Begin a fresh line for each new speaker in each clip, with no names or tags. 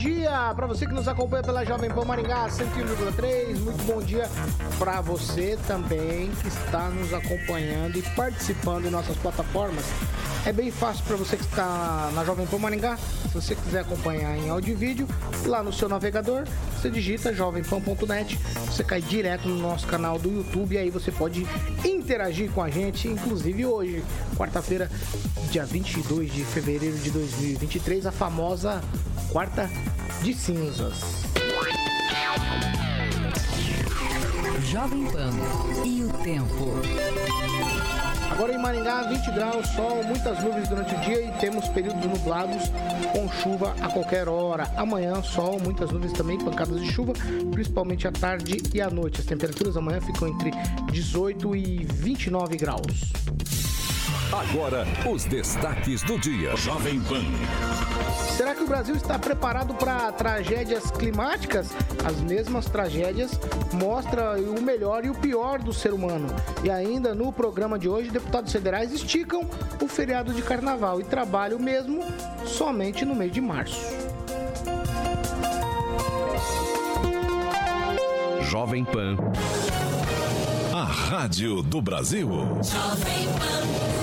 Dia para você que nos acompanha pela Jovem Pan Maringá 101,3. Muito bom dia para você também que está nos acompanhando e participando em nossas plataformas. É bem fácil para você que está na Jovem Pan Maringá. Se você quiser acompanhar em áudio e vídeo, lá no seu navegador, você digita jovempan.net, você cai direto no nosso canal do YouTube e aí você pode interagir com a gente, inclusive hoje, quarta-feira, dia 22 de fevereiro de 2023, a famosa quarta de cinzas.
Jovem Pan e o tempo.
Agora em Maringá, 20 graus, sol, muitas nuvens durante o dia e temos períodos nublados com chuva a qualquer hora. Amanhã, sol, muitas nuvens também, pancadas de chuva, principalmente à tarde e à noite. As temperaturas amanhã ficam entre 18 e 29 graus.
Agora, os destaques do dia. Jovem Pan.
Será que o Brasil está preparado para tragédias climáticas? As mesmas tragédias mostram o melhor e o pior do ser humano. E ainda no programa de hoje, deputados federais esticam o feriado de carnaval e trabalham mesmo somente no mês de março.
Jovem Pan. A Rádio do Brasil.
Jovem Pan.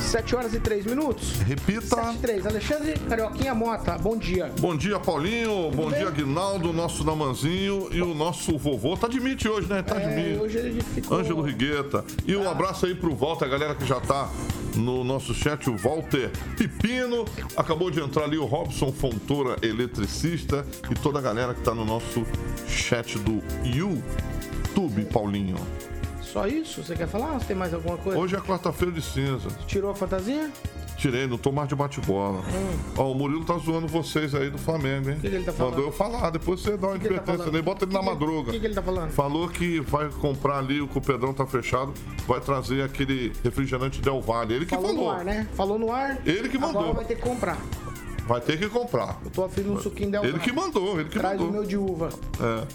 7 horas e 3 minutos.
Repita.
7 e 3. Alexandre Carioquinha Mota, bom dia.
Bom dia, Paulinho. Bom
bem?
dia, Aguinaldo, nosso Namanzinho e o nosso vovô. Tá de mite hoje, né? Tá de
É,
mite.
hoje ele ficou...
Ângelo Rigueta. E um abraço aí pro Walter, a galera que já tá no nosso chat, o Walter Pipino. Acabou de entrar ali o Robson Fontoura, eletricista. E toda a galera que tá no nosso chat do YouTube, Paulinho.
Só isso? Você quer falar? Você tem mais alguma coisa?
Hoje é quarta-feira de cinza.
Tirou a fantasia?
Tirei, não tô mais de bate-bola. Ó, o Murilo tá zoando vocês aí do Flamengo, hein?
Hum. que ele tá falando?
Mandou eu falar, depois você dá uma
que ele tá
advertência nele, bota ele na
Que que-
madruga.
O que, que ele tá falando?
Falou que vai comprar ali, o Pedrão tá fechado, vai trazer aquele refrigerante Del Valle. Ele que
Falou
falou.
no ar, né? Falou no ar.
Ele que mandou.
Agora vai ter que comprar.
Vai ter que comprar.
Eu tô afim de um suquinho Del
Ele
Valle.
que mandou, ele que
Traz o
mandou.
meu de uva.
É,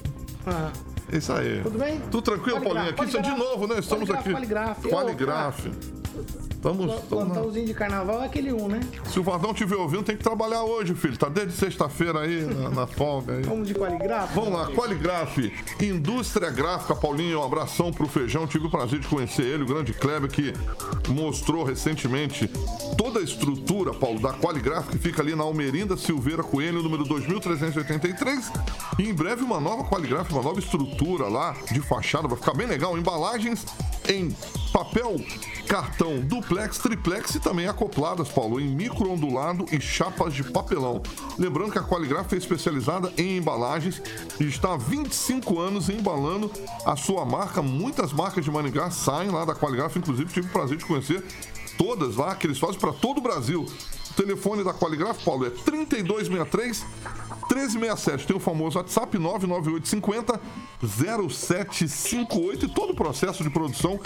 Ah,
isso aí.
Tudo bem?
Tudo tranquilo, Paulinho? Aqui de
qualigraf.
novo, né? Estamos
Qualigraf,
aqui.
qualigraf.
Qualigraf. Estamos.
plantãozinho de carnaval é aquele um, né?
Se o Vardão estiver ouvindo, tem que trabalhar hoje, filho. Tá desde sexta-feira aí, na, na folga aí.
Vamos de qualigraf?
Vamos lá, Qualigraf, indústria gráfica, Paulinho, um abração pro Feijão, tive o prazer de conhecer ele, o grande Kleber, que mostrou recentemente toda a estrutura, Paulo, da Qualigraf, que fica ali na Almerinda Silveira Coelho, número 2383, e em breve uma nova Qualigraf, uma nova estrutura lá de fachada, vai ficar bem legal, embalagens em papel cartão duplex, triplex e também acopladas, Paulo, em micro-ondulado e chapas de papelão. Lembrando que a Qualigraf é especializada em embalagens e está há 25 anos embalando a sua marca. Muitas marcas de Maringá saem lá da Qualigraf, inclusive tive o prazer de conhecer todas lá, que eles fazem para todo o Brasil. O telefone da Qualigraf, Paulo, é 3263 1367. Tem o famoso WhatsApp 99850 0758 e todo o processo de produção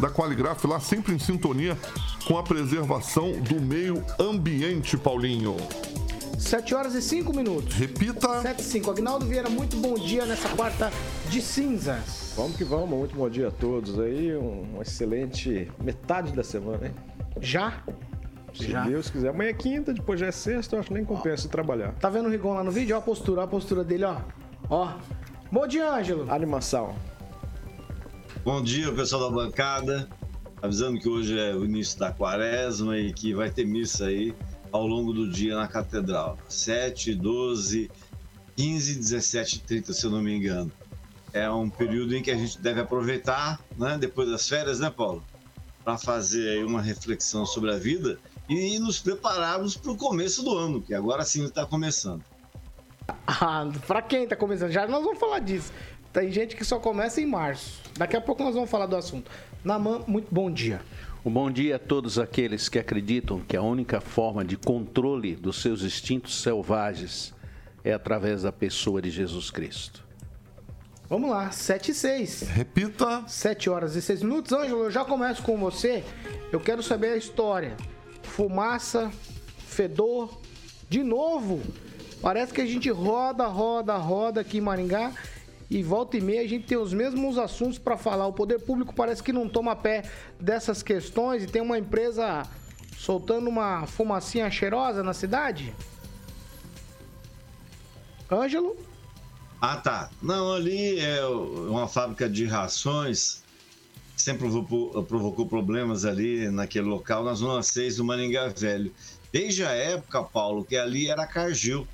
da Qualigraf lá sempre em sintonia com a preservação do meio ambiente, Paulinho.
7 horas e 5 minutos.
Repita.
7 e 5. Agnaldo Vieira, muito bom dia nessa quarta de cinzas.
Vamos que vamos, muito bom dia a todos aí, um, uma excelente metade da semana, hein?
Já?
Se
Já.
Deus quiser. Amanhã é quinta, depois já é sexta, eu acho que nem compensa trabalhar.
Tá vendo o Rigon lá no vídeo? Ó a postura, ó a postura dele, ó. Ó. Bom dia, Ângelo.
Animação.
Bom dia, pessoal da bancada. Avisando que hoje é o início da quaresma e que vai ter missa aí ao longo do dia na catedral. 7, 12, 15, 17 e 30, se eu não me engano. É um período em que a gente deve aproveitar, né, depois das férias, né, Paulo? Para fazer uma reflexão sobre a vida e nos prepararmos para o começo do ano, que agora sim está começando.
Ah, pra quem tá começando? Já nós vamos falar disso. Tem gente que só começa em março. Daqui a pouco nós vamos falar do assunto. Naman, muito bom dia.
Um bom dia a todos aqueles que acreditam que a única forma de controle dos seus instintos selvagens é através da pessoa de Jesus Cristo.
Vamos lá, 7 e 6.
Repita.
7 horas e 6 minutos. Ângelo, eu já começo com você. Eu quero saber a história. Fumaça, fedor, de novo. Parece que a gente roda, roda, roda aqui em Maringá e volta e meia a gente tem os mesmos assuntos para falar. O poder público parece que não toma pé dessas questões e tem uma empresa soltando uma fumacinha cheirosa na cidade? Ângelo?
Ah, tá. Não, ali é uma fábrica de rações. Sempre provocou, provocou problemas ali naquele local, na zona 6 do Maringá Velho. Desde a época, Paulo, que ali era Cargill.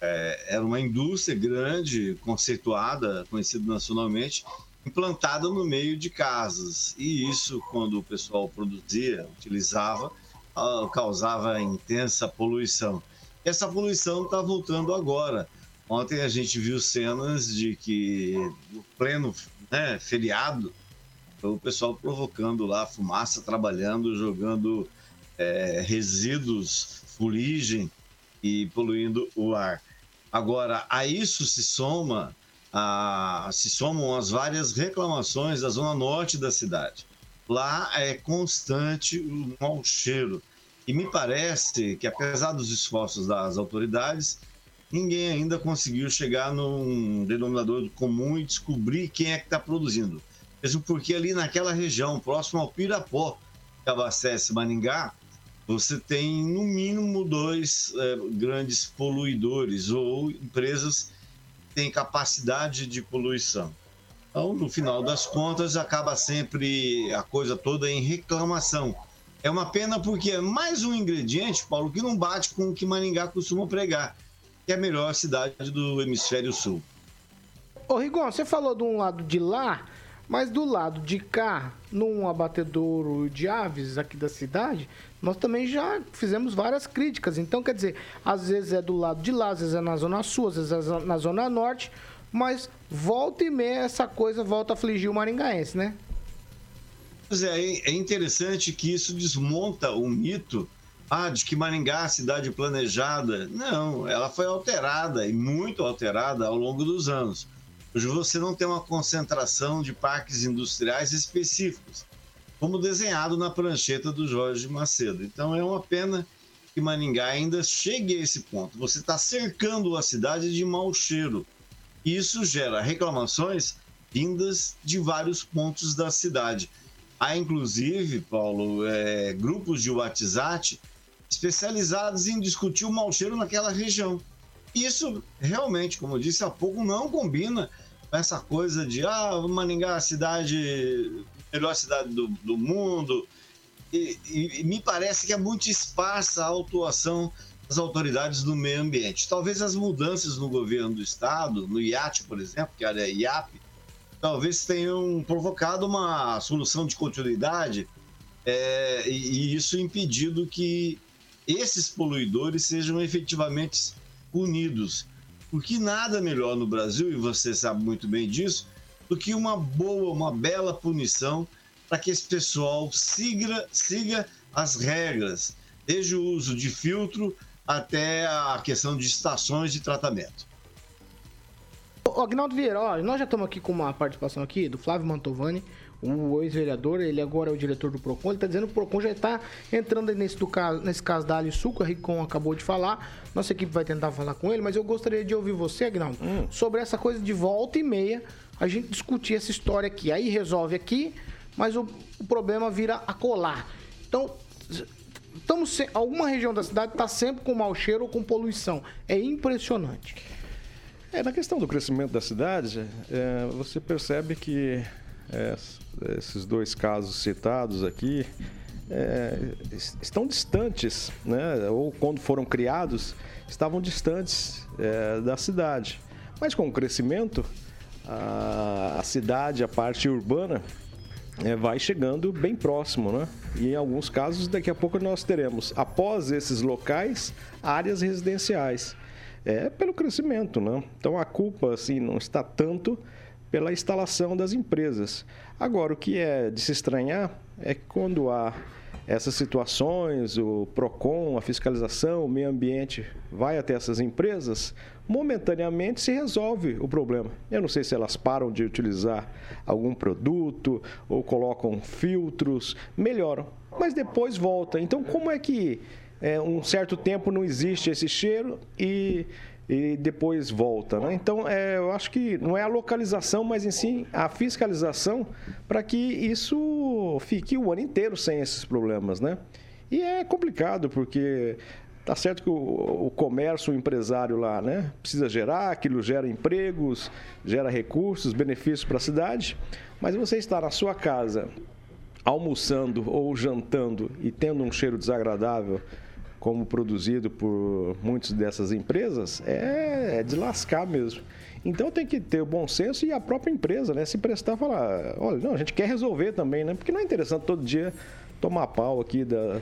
É, era uma indústria grande, conceituada, conhecida nacionalmente, implantada no meio de casas. E isso, quando o pessoal produzia, utilizava, ah, causava intensa poluição. Essa poluição está voltando agora. Ontem a gente viu cenas de que, no pleno né, feriado, o pessoal provocando lá fumaça, trabalhando, jogando é, resíduos, fuligem e poluindo o ar. Agora, a isso se soma a, se somam as várias reclamações da zona norte da cidade. Lá é constante o mau cheiro. E me parece que, apesar dos esforços das autoridades, ninguém ainda conseguiu chegar num denominador comum e descobrir quem é que está produzindo. Mesmo porque ali naquela região, próximo ao Pirapó, que abastece Maningá, você tem no mínimo dois é, grandes poluidores ou empresas que têm capacidade de poluição. Então, no final das contas, acaba sempre a coisa toda em reclamação. É uma pena porque é mais um ingrediente, Paulo, que não bate com o que Maringá costuma pregar, que é a melhor cidade do hemisfério sul.
Ô Rigon, você falou de um lado de lá, mas do lado de cá, num abatedouro de aves aqui da cidade, nós também já fizemos várias críticas. Então, quer dizer, às vezes é do lado de lá, às vezes é na zona sul, às vezes é na zona norte, mas volta e meia essa coisa volta a afligir o maringaense, né?
Pois é, é interessante que isso desmonta o mito ah, de que Maringá é cidade planejada. Não, ela foi alterada e muito alterada ao longo dos anos. Hoje você não tem uma concentração de parques industriais específicos, como desenhado na prancheta do Jorge Macedo. Então é uma pena que Maringá ainda chegue a esse ponto. Você está cercando a cidade de mau cheiro. Isso gera reclamações vindas de vários pontos da cidade. Há, inclusive, Paulo, é, grupos de WhatsApp especializados em discutir o mau cheiro naquela região. Isso realmente, como eu disse há pouco, não combina com essa coisa de ah, Maningá, a cidade, melhor cidade do, do mundo. E, e, e, me parece que é muito esparsa a atuação das autoridades do meio ambiente. Talvez as mudanças no governo do estado, no IAT, por exemplo, que era IAP, talvez tenham provocado uma solução de continuidade é, e, e isso impedido que esses poluidores sejam efetivamente unidos. Porque nada melhor no Brasil, e você sabe muito bem disso, do que uma boa, uma bela punição para que esse pessoal siga, siga as regras, desde o uso de filtro até a questão de estações de tratamento.
O Agnaldo Vieira, ó, nós já estamos aqui com uma participação aqui do Flávio Mantovani, o ex-vereador, ele agora é o diretor do PROCON, ele está dizendo que o PROCON já está entrando nesse, do caso, nesse caso da Ali que a Ricom acabou de falar. Nossa equipe vai tentar falar com ele, mas eu gostaria de ouvir você, Agnaldo, hum. sobre essa coisa de volta e meia, a gente discutir essa história aqui. Aí resolve aqui, mas o, o problema vira a colar. Então, estamos alguma região da cidade está sempre com mau cheiro ou com poluição. É impressionante.
É, na questão do crescimento da cidade, é, você percebe que é, esses dois casos citados aqui é, estão distantes, né? ou quando foram criados, estavam distantes é, da cidade. Mas com o crescimento, a, a cidade, a parte urbana, é, vai chegando bem próximo, né? E em alguns casos, daqui a pouco nós teremos, após esses locais, áreas residenciais. É pelo crescimento, né? Então a culpa, assim, não está tanto pela instalação das empresas. Agora, o que é de se estranhar é que quando há essas situações, o PROCON, a fiscalização, o meio ambiente vai até essas empresas, momentaneamente se resolve o problema. Eu não sei se elas param de utilizar algum produto ou colocam filtros, melhoram, mas depois volta. Então, como é que é, um certo tempo não existe esse cheiro e e depois volta. Né? Então, é, eu acho que não é a localização, mas em si a fiscalização para que isso fique o ano inteiro sem esses problemas. Né? E é complicado, porque Tá certo que o, o, comércio, o empresário lá, né, precisa gerar, aquilo gera empregos, gera recursos, benefícios para a cidade, mas você está na sua casa almoçando ou jantando e tendo um cheiro desagradável como produzido por muitas dessas empresas, é, é de lascar mesmo. Então tem que ter o bom senso e a própria empresa, né? Se prestar e falar, olha, não, a gente quer resolver também, né? Porque não é interessante todo dia tomar pau aqui da,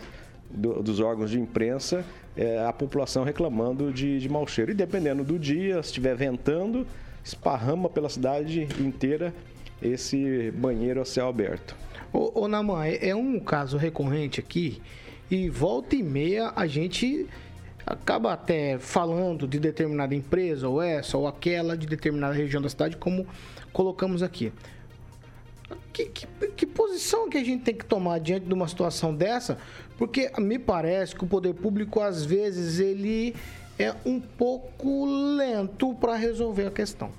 do, dos órgãos de imprensa, é, a população reclamando de, de mau cheiro. E dependendo do dia, se estiver ventando, esparrama pela cidade inteira esse banheiro a céu aberto.
Ô, ô é, é um caso recorrente aqui e volta e meia a gente acaba até falando de determinada empresa, ou essa ou aquela, de determinada região da cidade, como colocamos aqui. Que, que, que, posição que a gente tem que tomar diante de uma situação dessa? Porque me parece que o poder público, às vezes, ele é um pouco lento para resolver a questão.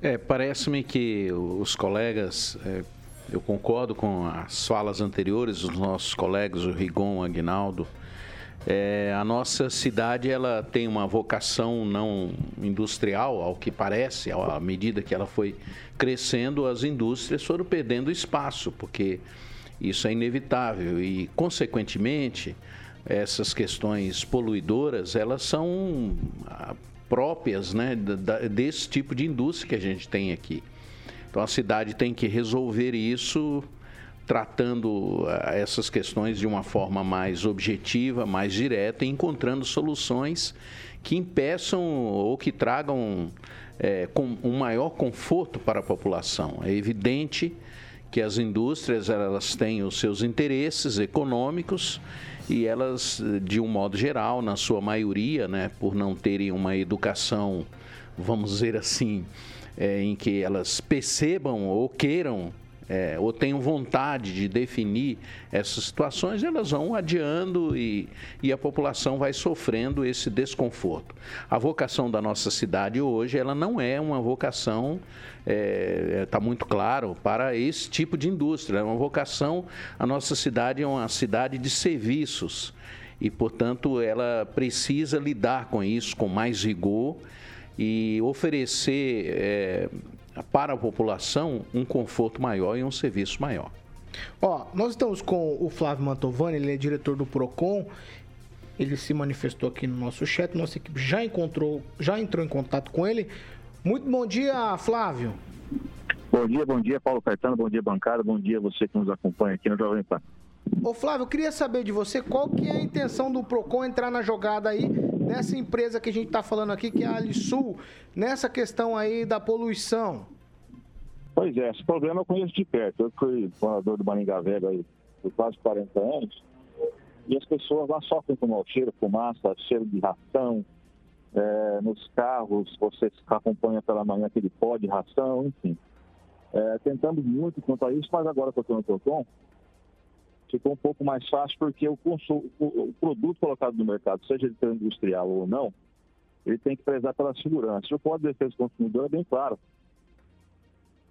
É, parece-me que os colegas é, eu concordo com as falas anteriores dos nossos colegas, o Rigon, o Aguinaldo. É, a nossa cidade ela tem uma vocação não industrial, ao que parece, à medida que ela foi crescendo, as indústrias foram perdendo espaço, porque isso é inevitável e, consequentemente, essas questões poluidoras elas são ah, próprias né, desse tipo de indústria que a gente tem aqui. Então a cidade tem que resolver isso tratando eh, essas questões de uma forma mais objetiva, mais direta, e encontrando soluções que impeçam ou que tragam é, com um maior conforto para a população. É evidente que as indústrias elas têm os seus interesses econômicos e elas, de um modo geral, na sua maioria, né, por não terem uma educação, vamos dizer assim, é, em que elas percebam ou queiram é, ou tenham vontade de definir essas situações, elas vão adiando e, e a população vai sofrendo esse desconforto. A vocação da nossa cidade hoje, ela não é uma vocação, está é, tá muito claro, para esse tipo de indústria. É uma vocação, a nossa cidade é uma cidade de serviços e, portanto, ela precisa lidar com isso com mais rigor e oferecer é, para a população um conforto maior e um serviço maior.
Ó, nós estamos com o Flávio Mantovani, ele é diretor do Procon. Ele se manifestou aqui no nosso chat, nossa equipe já encontrou, já entrou em contato com ele. Muito bom dia, Flávio.
Bom dia, bom dia, Paulo Caetano, bom dia, bancada, bom dia você que nos acompanha aqui no Jovem Pan.
Ô Flávio, eu queria saber de você qual que é a intenção do Procon entrar na jogada aí nessa empresa que a gente está falando aqui, que é a Alisul, nessa questão aí da poluição?
Pois é, esse problema eu conheço de perto. Eu fui morador do Maringá Velho aí por quase 40 anos e as pessoas lá sofrem com mau cheiro, fumaça, cheiro de ração. É, nos carros, você acompanha pela manhã aquele pó de ração, enfim. É, tentamos muito quanto a isso, mas agora que eu estou no Tocom, ficou um pouco mais fácil porque o, o, produto colocado no mercado, seja de industrial ou não, ele tem que prezar pela segurança. O Código de Defesa do Consumidor é bem claro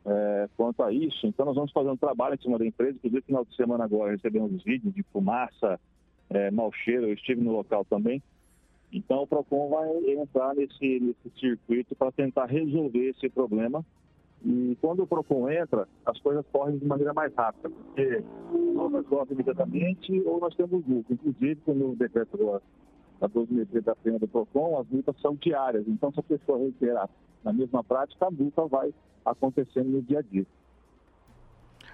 é, quanto a isso. Então, nós vamos fazer um trabalho em cima da empresa. Inclusive, no final de semana agora, recebemos vídeos de fumaça, é, mau cheiro. Eu estive no local também. Então, o PROCON vai entrar nesse, nesse circuito para tentar resolver esse problema e quando o PROCON entra, as coisas correm de maneira mais rápida, porque ou nós resolve imediatamente ou nós temos lucro. Inclusive, no decreto da 2013 da pena do PROCON, as multas são diárias. Então, se a pessoa reiterar na mesma prática, a multa vai acontecendo no dia a dia.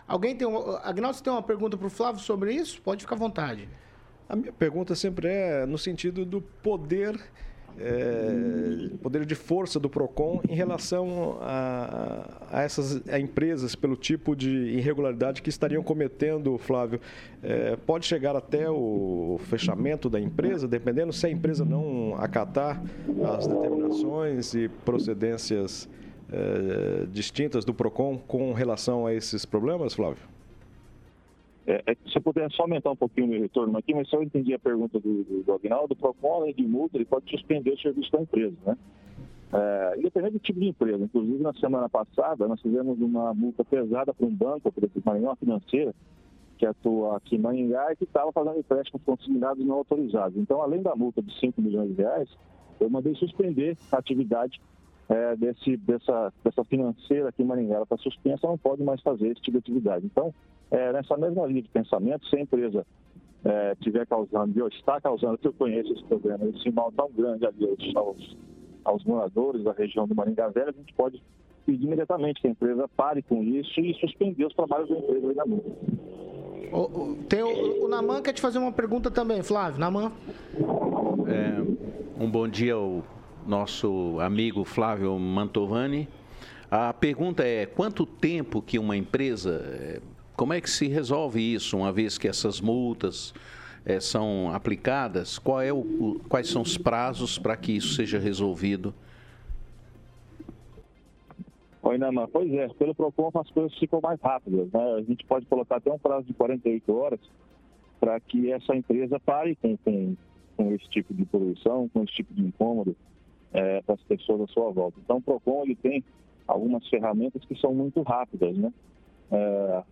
Alguém tem uma... Agnaldo, você tem uma pergunta para o Flávio sobre isso? Pode ficar à vontade.
A minha pergunta sempre é no sentido do poder é, poder de força do PROCON em relação a, a essas a empresas pelo tipo de irregularidade que estariam cometendo, Flávio. É, pode chegar até o fechamento da empresa, dependendo se a empresa não acatar as determinações e procedências é, distintas do PROCON com relação a esses problemas, Flávio?
É, é, se eu puder só aumentar um pouquinho o meu retorno aqui, mas se eu entendi a pergunta do, do, do Agnaldo, o além de multa, ele pode suspender o serviço da empresa, né? É, independente do tipo de empresa. Inclusive, na semana passada, nós fizemos uma multa pesada para um banco, por exemplo, uma financeira, que atua aqui em Maringá e que estava fazendo empréstimos consignados não autorizados. Então, além da multa de 5 milhões de reais, eu mandei suspender a atividade é, desse, dessa, dessa financeira aqui em Maringá. Ela está suspensa, não pode mais fazer esse tipo de atividade. Então, é, nessa mesma linha de pensamento, se a empresa é, tiver causando, ou está causando, que eu conheço esse problema, esse mal tão grande ali aos, aos moradores da região do Maringá Velho, a gente pode pedir imediatamente que a empresa pare com isso e suspender os trabalhos da empresa aí na multa.
O, tem o, o Naman quer te fazer uma pergunta também, Flávio. Naman.
É, um bom dia ao nosso amigo Flávio Mantovani. A pergunta é: quanto tempo que uma empresa é, como é que se resolve isso, uma vez que essas multas é, são aplicadas? Qual é o, o, quais são os prazos para que isso seja resolvido?
Oi, Nama. Pois é, pelo PROCON as coisas ficam mais rápidas. Né? A gente pode colocar até um prazo de 48 horas para que essa empresa pare com, com, com, esse tipo de poluição, com esse tipo de incômodo é, para as pessoas à sua volta. Então, o PROCON ele tem algumas ferramentas que são muito rápidas. Né? É,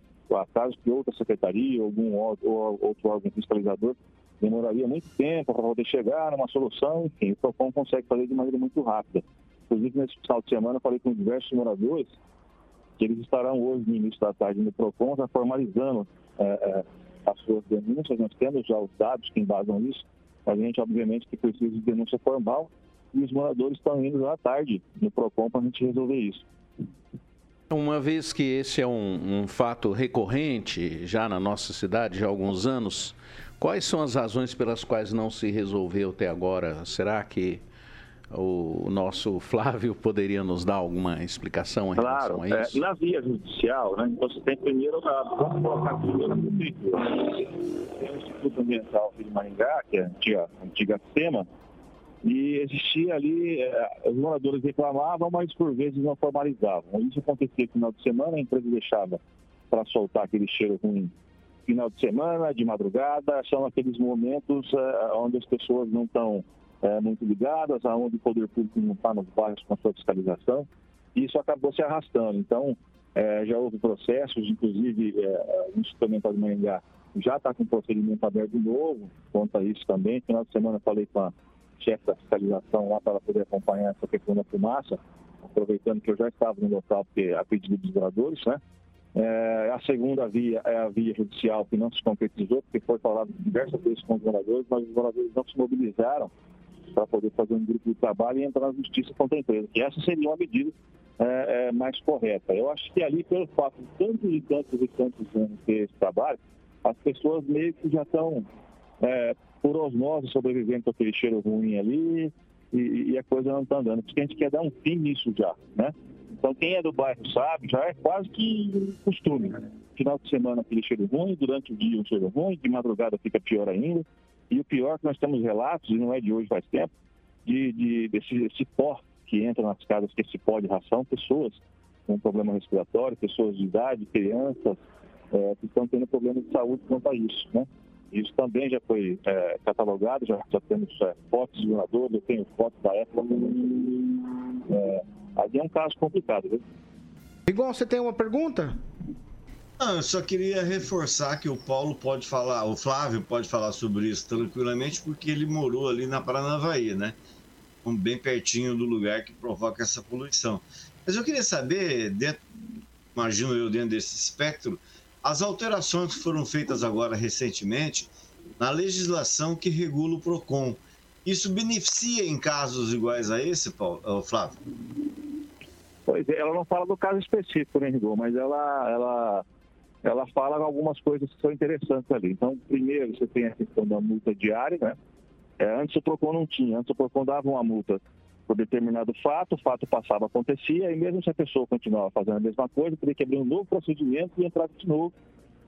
caso que outra secretaria, algum ou outro órgão fiscalizador demoraria muito tempo para poder chegar numa solução, enfim, o PROCON consegue fazer de maneira muito rápida. Inclusive, nesse final de semana, eu falei com diversos moradores que eles estarão hoje, no início da tarde, no PROCON, já formalizando é, é, as suas denúncias. Nós temos já os dados que embasam isso. A gente, obviamente, que precisa de denúncia formal e os moradores estão indo à tarde no PROCON para a gente resolver isso.
Uma vez que esse é um, um, fato recorrente já na nossa cidade, já há alguns anos, quais são as razões pelas quais não se resolveu até agora? Será que o nosso Flávio poderia nos dar alguma explicação em
claro,
relação a isso?
É, na via judicial, né, você tem primeiro, vamos colocar primeiro na prefeitura. Tem o Instituto Ambiental de Maringá, que é a antiga, a antiga SEMA, e existia ali, eh, os moradores reclamavam, mas por vezes não formalizavam. Isso acontecia no final de semana, a empresa deixava para soltar aquele cheiro ruim final de semana, de madrugada, são aqueles momentos uh, onde as pessoas não estão uh, muito ligadas, onde o poder público não está nos bairros com a sua fiscalização, e isso acabou se arrastando. Então, já houve processos, inclusive o Instituto Ambiental de Maringá já está com um procedimento aberto novo quanto a isso também. Final de semana falei com a chefe da fiscalização lá para poder acompanhar essa questão da fumaça, aproveitando que eu já estava no local porque a pedido dos moradores, né? É, a segunda via é a via judicial que não se concretizou, porque foi falado diversas vezes com os moradores, mas os moradores não se mobilizaram para poder fazer um grupo de trabalho e entrar na justiça contra a empresa, que essa seria uma medida é, é, mais correta. Eu acho que ali, pelo fato de tantos e tantos e tantos anos ter esse trabalho, as pessoas meio que já estão é, por osmose sobrevivendo com aquele cheiro ruim ali e, e a coisa não está andando. Porque a gente quer dar um fim nisso já, né? Então quem é do bairro sabe, já é quase que costume. Final de semana aquele cheiro ruim, durante o dia um cheiro ruim, de madrugada fica pior ainda. E o pior é que nós temos relatos, e não é de hoje faz tempo, de, de desse, pó que entra nas casas, que esse pó de ração, pessoas com problema respiratório, pessoas de idade, crianças, é, que estão tendo problemas de saúde quanto a isso, né? Isso também já foi é, catalogado, já, já temos é, fotos de moradores, eu tenho fotos da época. É, ali é um caso complicado, viu?
Igual você tem uma pergunta?
Não, eu só queria reforçar que o Paulo pode falar, o Flávio pode falar sobre isso tranquilamente, porque ele morou ali na Paranavaí, né? Bem pertinho do lugar que provoca essa poluição. Mas eu queria saber, dentro, imagino eu, dentro desse espectro, as alterações que foram feitas agora recentemente na legislação que regula o PROCON, isso beneficia em casos iguais a esse, Paulo, Flávio?
Pois é, ela não fala do caso específico, né, Rigor, mas ela, ela, ela fala algumas coisas que são interessantes ali. Então, primeiro, você tem a questão da multa diária, né? É, antes o PROCON não tinha, antes o PROCON dava uma multa por determinado fato, o fato passava, acontecia, e mesmo se a pessoa continuava fazendo a mesma coisa, teria que abrir um novo procedimento e entrar de novo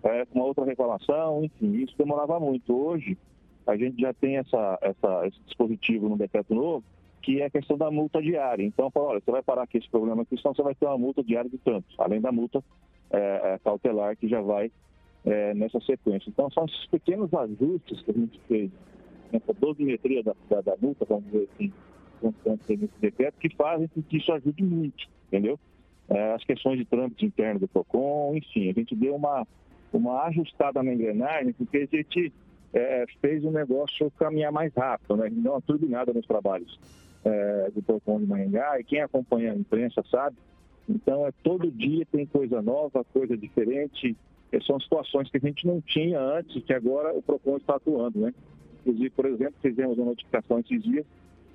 é, com uma outra reclamação, enfim, isso demorava muito. Hoje, a gente já tem essa, essa, esse dispositivo no decreto novo, que é a questão da multa diária. Então, fala, olha, você vai parar aqui esse problema aqui, senão você vai ter uma multa diária de tanto, além da multa é, é, cautelar que já vai é, nessa sequência. Então, são esses pequenos ajustes que a gente fez nessa dosimetria da, da, da multa, vamos dizer assim, constante nesse decreto, que fazem com que isso ajude muito, entendeu? É, as questões de trâmite interno do PROCON, enfim, a gente deu uma, uma ajustada na engrenagem, porque a gente é, fez o negócio caminhar mais rápido, né? A gente deu uma turbinada nos trabalhos é, do PROCON de Maringá, e quem acompanha a imprensa sabe, então é todo dia tem coisa nova, coisa diferente, são situações que a gente não tinha antes, que agora o PROCON está atuando, né? Inclusive, por exemplo, fizemos uma notificação esses dias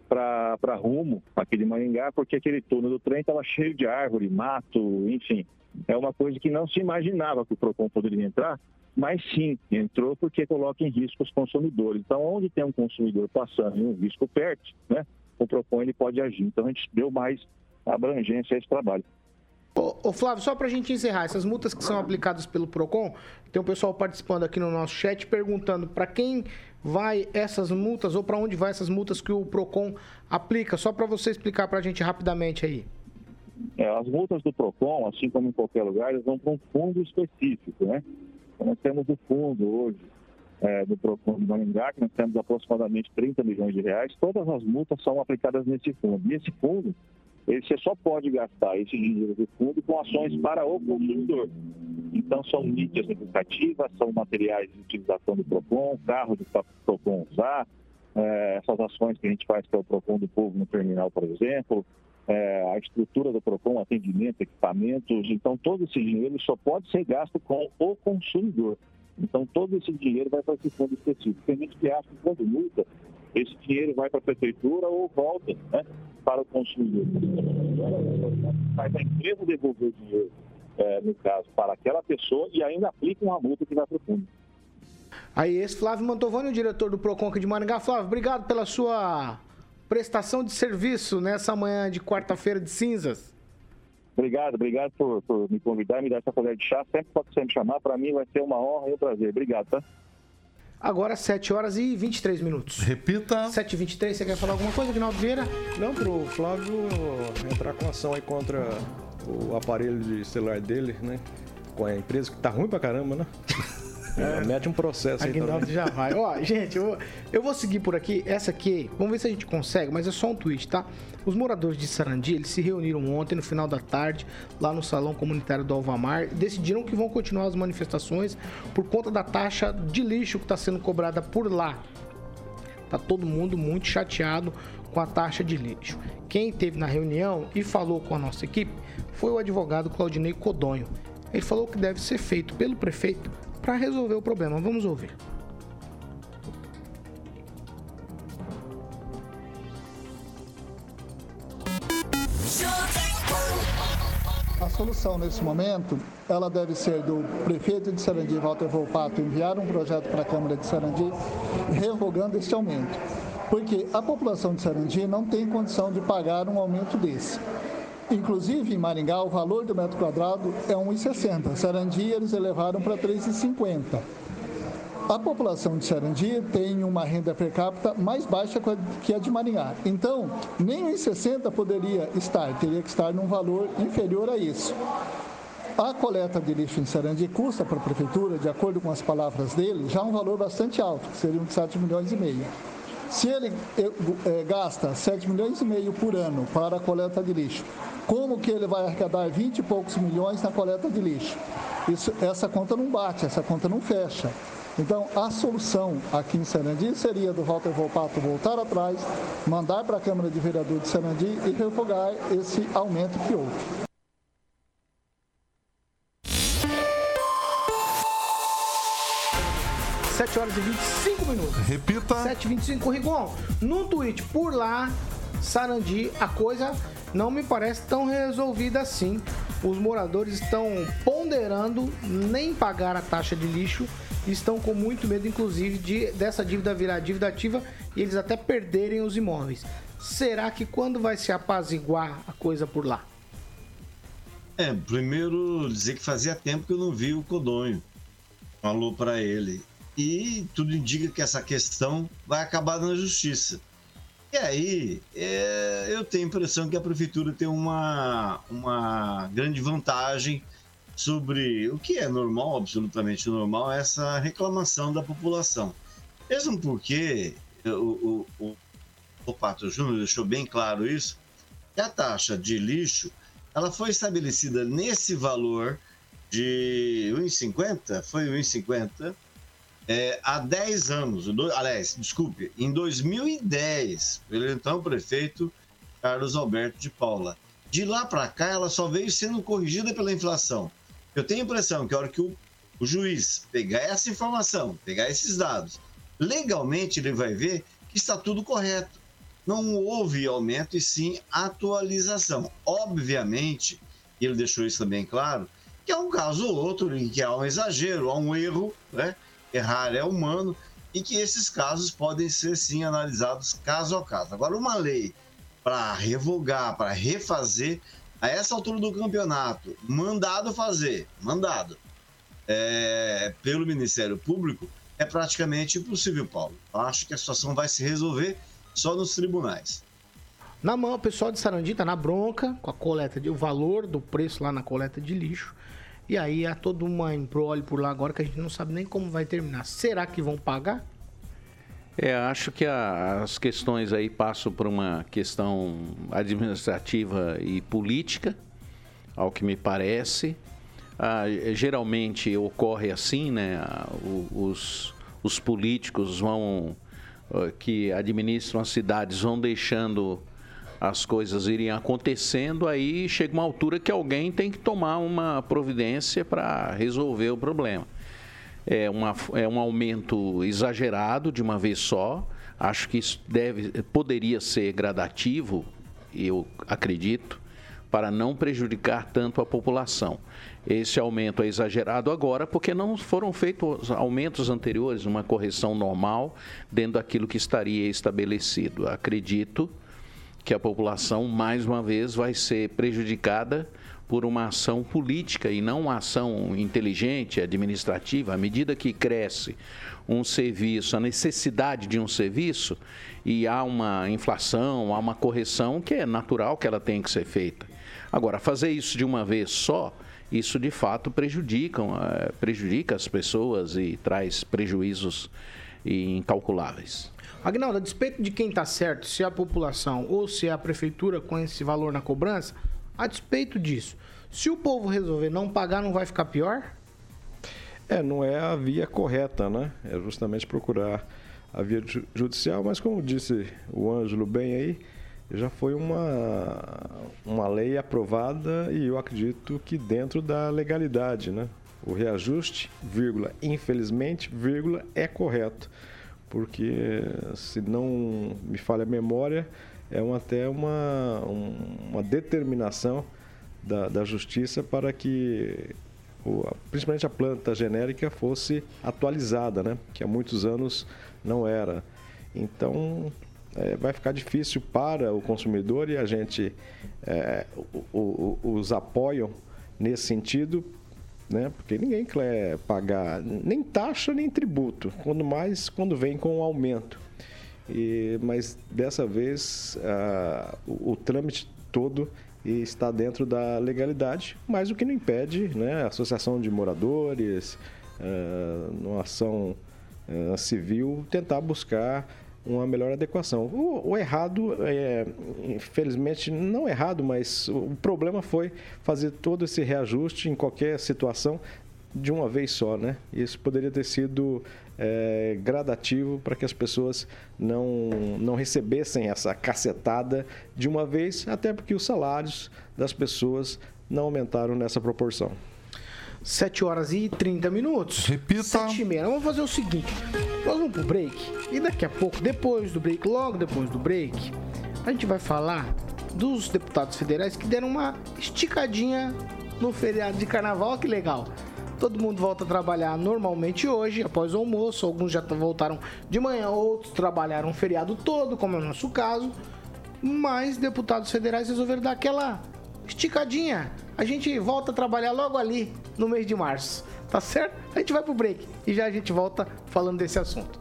para rumo aqui de Maringá, porque aquele túnel do trem estava cheio de árvore, mato, enfim. É uma coisa que não se imaginava que o PROCON poderia entrar, mas sim, entrou porque coloca em risco os consumidores. Então, onde tem um consumidor passando e um risco perto, né, o PROCON ele pode agir. Então, a gente deu mais abrangência a esse trabalho.
Ô Flávio, só para a gente encerrar, essas multas que são aplicadas pelo PROCON, tem um pessoal participando aqui no nosso chat perguntando para quem vai essas multas ou para onde vai essas multas que o PROCON aplica, só para você explicar para a gente rapidamente aí.
É, as multas do PROCON, assim como em qualquer lugar, elas vão para um fundo específico, né? Então, nós temos o fundo hoje é, do PROCON de Maringá, que nós temos aproximadamente 30 milhões de reais, todas as multas são aplicadas nesse fundo. E esse fundo, você só pode gastar esse dinheiro do fundo com ações para o consumidor. Então, são mídias educativas, são materiais de utilização do PROCON, carro do PROCON usar, é, essas ações que a gente faz para o PROCON do povo no terminal, por exemplo, é, a estrutura do PROCON, atendimento, equipamentos. Então, todo esse dinheiro só pode ser gasto com o consumidor. Então, todo esse dinheiro vai para esse fundo específico. Tem gente que acha que quando multa, esse dinheiro vai para a prefeitura ou volta né, para o consumidor. Mas a empresa devolver o dinheiro, é, no caso, para aquela pessoa e ainda aplica uma multa que vai para o fundo.
Aí, esse Flávio Mantovani, o diretor do Proconca de Maringá. Flávio, obrigado pela sua prestação de serviço nessa manhã de quarta-feira de cinzas.
Obrigado, obrigado por, por, me convidar e me dar essa colher de chá. Sempre pode me chamar, para mim vai ser uma honra e um prazer. Obrigado, tá?
Agora 7 horas e 23 minutos.
Repita.
7 e 23 você quer falar alguma coisa, Ginaldo Vieira?
Não, pro Flávio entrar com ação aí contra o aparelho de celular dele, né? Com a empresa que tá ruim pra caramba, né? É, mete um processo aí
Aguinaldo já vai. Ó, gente, eu, eu vou seguir por aqui. Essa aqui, vamos ver se a gente consegue, mas é só um tweet, tá? Os moradores de Sarandi, eles se reuniram ontem, no final da tarde, lá no Salão Comunitário do Alvamar, decidiram que vão continuar as manifestações por conta da taxa de lixo que está sendo cobrada por lá. Tá todo mundo muito chateado com a taxa de lixo. Quem esteve na reunião e falou com a nossa equipe foi o advogado Claudinei Codonho. Ele falou que deve ser feito pelo prefeito para resolver o problema. Vamos ouvir.
A solução nesse momento, ela deve ser do prefeito de Sarandi, Walter Volpato, enviar um projeto para a Câmara de Sarandi revogando este aumento. Porque a população de Sarandi não tem condição de pagar um aumento desse. Inclusive, em Maringá, o valor do metro quadrado é 1,60. Sarandi, eles elevaram para 3,50. A população de Sarandi tem uma renda per capita mais baixa que a de Maringá. Então, nem 1,60 poderia estar, teria que estar num valor inferior a isso. A coleta de lixo em Sarandi custa para a prefeitura, de acordo com as palavras dele, já um valor bastante alto, que seriam de 7 milhões e meio. Se ele é, gasta 7 milhões e meio por ano para a coleta de lixo, como que ele vai arrecadar 20 e poucos milhões na coleta de lixo? Isso, essa conta não bate, essa conta não fecha. Então, a solução aqui em Sarandi seria do Walter Volpato voltar atrás, mandar para a Câmara de Vereadores de Sarandi e revogar esse aumento que houve.
Sete horas e 25 minutos.
Repita.
7h25. Rigon, num tweet por lá, Sarandi, a coisa não me parece tão resolvida assim. Os moradores estão ponderando nem pagar a taxa de lixo estão com muito medo, inclusive, de, dessa dívida virar dívida ativa e eles até perderem os imóveis. Será que quando vai se apaziguar a coisa por lá?
É, primeiro dizer que fazia tempo que eu não vi o Codonho. Falou para ele. E tudo indica que essa questão vai acabar na justiça. E aí, é, eu tenho a impressão que a prefeitura tem uma, uma grande vantagem sobre o que é normal, absolutamente normal, essa reclamação da população. Mesmo porque o, o, o, o Pato Júnior deixou bem claro isso, que a taxa de lixo ela foi estabelecida nesse valor de 1,50, foi 1,50 é, há 10 anos, do, aliás, desculpe, em 2010, pelo então prefeito Carlos Alberto de Paula. De lá para cá, ela só veio sendo corrigida pela inflação. Eu tenho a impressão que a hora que o, o juiz pegar essa informação, pegar esses dados, legalmente ele vai ver que está tudo correto. Não houve aumento e sim atualização. Obviamente, ele deixou isso também claro, que é um caso ou outro em que há um exagero, há um erro, né? Errar é humano e que esses casos podem ser sim analisados caso a caso. Agora, uma lei para revogar, para refazer, a essa altura do campeonato, mandado fazer, mandado é, pelo Ministério Público, é praticamente impossível, Paulo. Acho que a situação vai se resolver só nos tribunais.
Na mão, o pessoal de Sarandi está na bronca com a coleta de o valor do preço lá na coleta de lixo. E aí há todo uma embrolho por lá agora que a gente não sabe nem como vai terminar. Será que vão pagar?
É, acho que a, as questões aí passam por uma questão administrativa e política, ao que me parece. Ah, geralmente ocorre assim, né? Os, os políticos vão ah, que administram as cidades vão deixando as coisas irem acontecendo, aí chega uma altura que alguém tem que tomar uma providência para resolver o problema. É, uma, é um aumento exagerado de uma vez só. Acho que isso deve, poderia ser gradativo, eu acredito, para não prejudicar tanto a população. Esse aumento é exagerado agora porque não foram feitos aumentos anteriores, uma correção normal dentro daquilo que estaria estabelecido. Acredito que a população, mais uma vez, vai ser prejudicada por uma ação política e não uma ação inteligente, administrativa. À medida que cresce um serviço, a necessidade de um serviço, e há uma inflação, há uma correção que é natural que ela tenha que ser feita. Agora, fazer isso de uma vez só, isso de fato prejudica, eh, prejudica as pessoas e traz prejuízos incalculáveis.
Agnaldo, a despeito de quem está certo, se é a população ou se é a prefeitura com esse valor na cobrança, a despeito disso, se o povo resolver não pagar, não vai ficar pior?
É, não é a via correta, né? É justamente procurar a via judicial, mas como disse o Ângelo bem aí, já foi uma, uma lei aprovada e eu acredito que dentro da legalidade, né? O reajuste, vírgula, infelizmente, vírgula, é correto porque se não me falha a memória, é uma, até uma, uma determinação da, da justiça para que principalmente a planta genérica fosse atualizada, né? que há muitos anos não era. Então é, vai ficar difícil para o consumidor e a gente é, o, o, os apoiam nesse sentido né? Porque ninguém quer pagar nem taxa nem tributo, quando mais quando vem com o aumento. E, mas dessa vez o, o, trâmite todo está dentro da legalidade, mas o que não impede né, a associação de moradores, uh, numa ação uh, civil, tentar buscar uma melhor adequação. O, o errado, é, infelizmente, não errado, mas o problema foi fazer todo esse reajuste em qualquer situação de uma vez só, né? Isso poderia ter sido é, gradativo para que as pessoas não, não recebessem essa cacetada de uma vez, até porque os salários das pessoas não aumentaram nessa proporção.
7 horas e 30 minutos.
Repita.
7 e meia. Vamos fazer o seguinte: nós vamos pro break. E daqui a pouco, depois do break, logo depois do break, a gente vai falar dos deputados federais que deram uma esticadinha no feriado de carnaval. Que legal. Todo mundo volta a trabalhar normalmente hoje, após o almoço. Alguns já voltaram de manhã, outros trabalharam o feriado todo, como é o nosso caso. Mas deputados federais resolveram dar aquela esticadinha. A gente volta a trabalhar logo ali no mês de março. Tá certo? A gente vai pro break e já a gente volta falando desse assunto.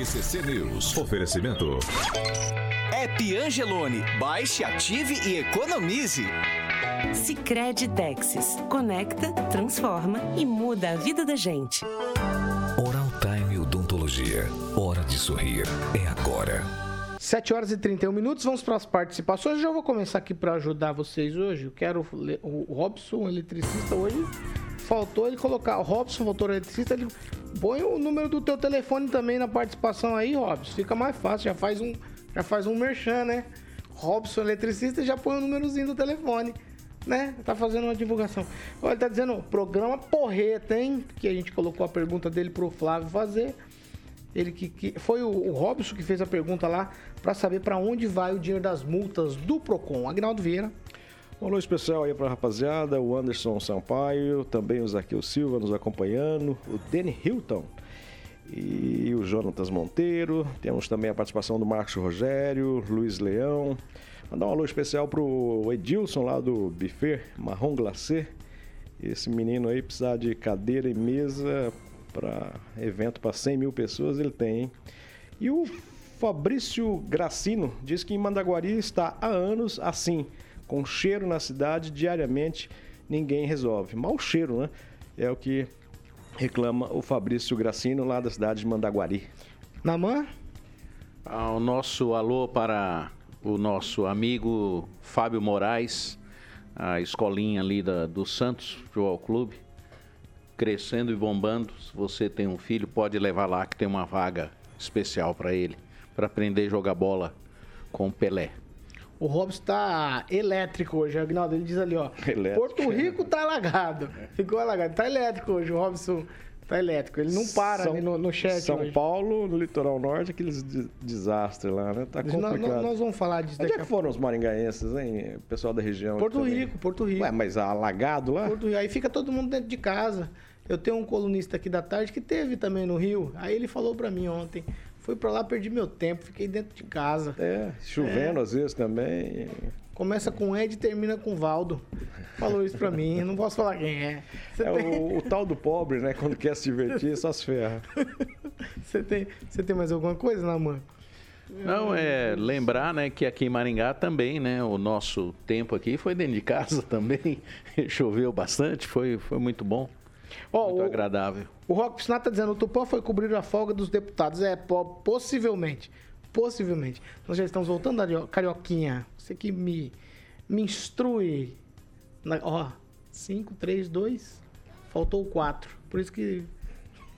RCC News. Oferecimento.
App Angelone. Baixe, ative e economize.
Sicredi Texas. Conecta, transforma e muda a vida da gente.
Oral Time Odontologia. Hora de sorrir. É agora.
7 horas e 31 minutos, vamos para as participações. Já vou começar aqui para ajudar vocês hoje. Eu quero o Robson, o eletricista, hoje faltou ele colocar. O Robson, voltou eletricista, ele põe o número do teu telefone também na participação aí, Robson. Fica mais fácil, já faz um, já faz um merchan, né? Robson, eletricista, já põe o númerozinho do telefone. Né? Tá fazendo uma divulgação. Olha, ele tá dizendo, programa porreta, hein? Que a gente colocou a pergunta dele pro Flávio fazer. Ele que, que- foi o, o Robson que fez a pergunta lá para saber para onde vai o dinheiro das multas do Procon. Agnaldo Vieira.
Um alô especial aí pra rapaziada, o Anderson Sampaio, também o Zaqueu Silva nos acompanhando, o Danny Hilton e o Jonatas Monteiro. Temos também a participação do Marcos Rogério, Luiz Leão. Mandar um alô especial pro Edilson lá do Buffet Marrom Glacé. Esse menino aí precisar de cadeira e mesa para evento para 100 mil pessoas, ele tem, hein? E o Fabrício Gracino diz que em Mandaguari está há anos assim, com cheiro na cidade diariamente, ninguém resolve. Mau cheiro, né? É o que reclama o Fabrício Gracino lá da cidade de Mandaguari.
Namã?
Ah, O nosso alô para o nosso amigo Fábio Moraes, a escolinha ali da, do Santos Futebol Clube, crescendo e bombando. Se você tem um filho, pode levar lá que tem uma vaga especial para ele, para aprender a jogar bola com o Pelé.
O Robson tá elétrico hoje, Agnaldo. Ele diz ali, ó.
Elétrico.
Porto Rico tá alagado. Ficou alagado. Tá elétrico hoje, o Robson tá elétrico. Ele não para
São-
ali no, no chat
São
hoje.
Paulo, no litoral norte, aqueles de- desastres lá, né? Tá
Nós-
complicado.
nós, nós vamos falar disso
Onde
daqui
é
a
que foram os maringaenses, hein? O pessoal da região.
Porto
também.
Rico, Porto Rico.
Ué, mas alagado lá?
Porto Rico. Aí fica todo mundo dentro de casa. Eu tenho um colunista aqui da tarde que teve também no Rio. Aí ele falou pra mim ontem. Fui pra lá, perdi meu tempo, fiquei dentro de casa.
É, chovendo às vezes também.
Começa com Ed e termina com Valdo. Falou isso pra mim, não posso falar quem é. Você
É
tem,
o, o tal do pobre, né? Quando quer se divertir, só se ferra.
você tem, você tem mais alguma coisa, Naman?
Não, é lembrar, né, que aqui em Maringá também, né, o nosso tempo aqui foi dentro de casa também. Choveu bastante, foi, foi muito bom,
Ó,
muito
o,
agradável.
o Rock Piscinato tá dizendo, o Tupã foi cobrir a folga dos deputados. É, po- possivelmente. Possivelmente. Nós já estamos voltando da Carioquinha. Você que me, me instrui. Na- ó, 5, 3, 2. Faltou 4. Por isso que.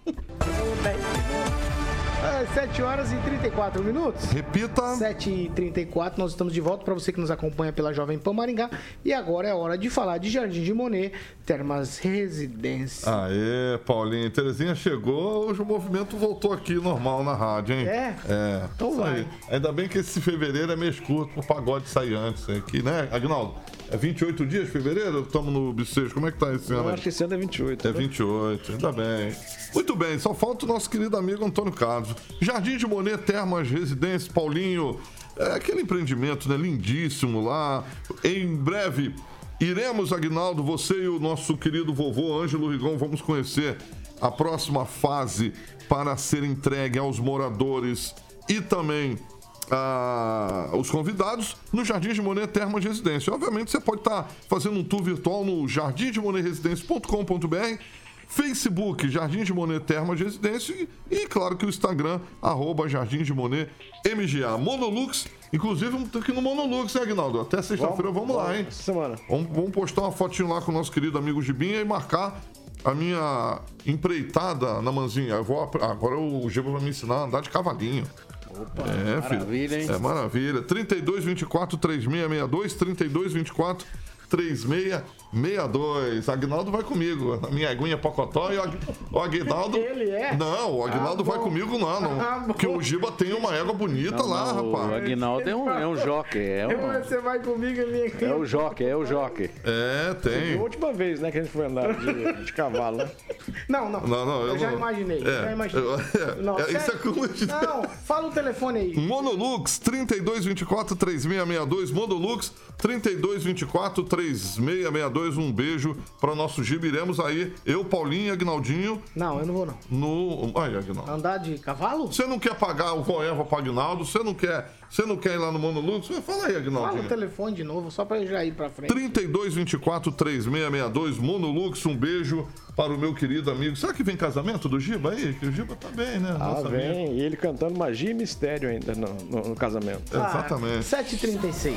Faltou 10 segundos. Ah, 7 horas e 34 minutos.
Repita.
7 e 34 nós estamos de volta para você que nos acompanha pela Jovem Pan Maringá. E agora é hora de falar de Jardim de Monet, Termas Residência.
Aê, Paulinho. Terezinha chegou, hoje o movimento voltou aqui normal na rádio, hein?
É?
É.
Então vai.
aí. Ainda bem que esse fevereiro é mês curto pro pagode sair antes aqui, né, Agnaldo? É 28 dias de fevereiro? Estamos no bicejo. Como é que tá esse ano
Eu acho que esse ano é 28.
É
né?
28, ainda bem. Muito bem, só falta o nosso querido amigo Antônio Carlos. Jardim de Monet, Termas, Residência, Paulinho. É aquele empreendimento, né? Lindíssimo lá. Em breve, iremos, Agnaldo, você e o nosso querido vovô Ângelo Rigon, vamos conhecer a próxima fase para ser entregue aos moradores e também ah, os convidados no Jardim de Monet Termas Residência. Obviamente, você pode estar fazendo um tour virtual no jardimdemonetresidencia.com.br, Facebook Jardim de Monet Termas Residência e, e, claro, que o Instagram, arroba Jardim de Monet MGA. Monolux, inclusive, vamos ter que ir no Monolux, né, Aguinaldo? Até sexta-feira vamos, lá, hein?
Semana.
Vamos, vamos postar uma fotinho lá com o nosso querido amigo Gibinha e marcar a minha empreitada na manzinha. Eu vou, agora o Giba vai me ensinar a andar de cavalinho. é, filho.
maravilha, hein?
É maravilha. 32 24 3662, 32 24 3662. Agnaldo vai comigo. A minha aguinha pocotó e o, Ag... o Aguinaldo.
Ele é?
Não, o Agnaldo
Ah,
vai
bom.
comigo, não. não.
Ah,
porque o Giba tem uma égua bonita
Não,
lá,
não,
rapaz.
O Aguinaldo é um, é um jockey, é, um,
Você vai comigo ali.
é o jockey, é o jockey.
É,
A
tem.
última vez, né, que a gente foi andar de, de cavalo, né?
Não, não.
Não, não, eu,
eu já
não-
imaginei.
É,
já imaginei.
eu- é,
Não,
é, isso é como
Não, fala o telefone aí.
Monolux 3224 3662 Monolux 3224 3662 um beijo para nosso Giba iremos aí eu Paulinho e Agnaldinho
Não, eu não vou não.
no aí Agnaldo
Andar de cavalo?
você não quer pagar o Voeva para Agnaldo você não quer você não quer ir lá no Monolux fala aí
Fala o telefone de novo, só pra eu já ir pra frente.
3224 3662 Monolux um beijo para o meu querido amigo será que vem casamento do Giba aí que o Giba tá bem né
Ah,
Nosso amigo.
vem. E ele cantando magia e mistério ainda no, no- no casamento.
Ah,
exatamente
7h36.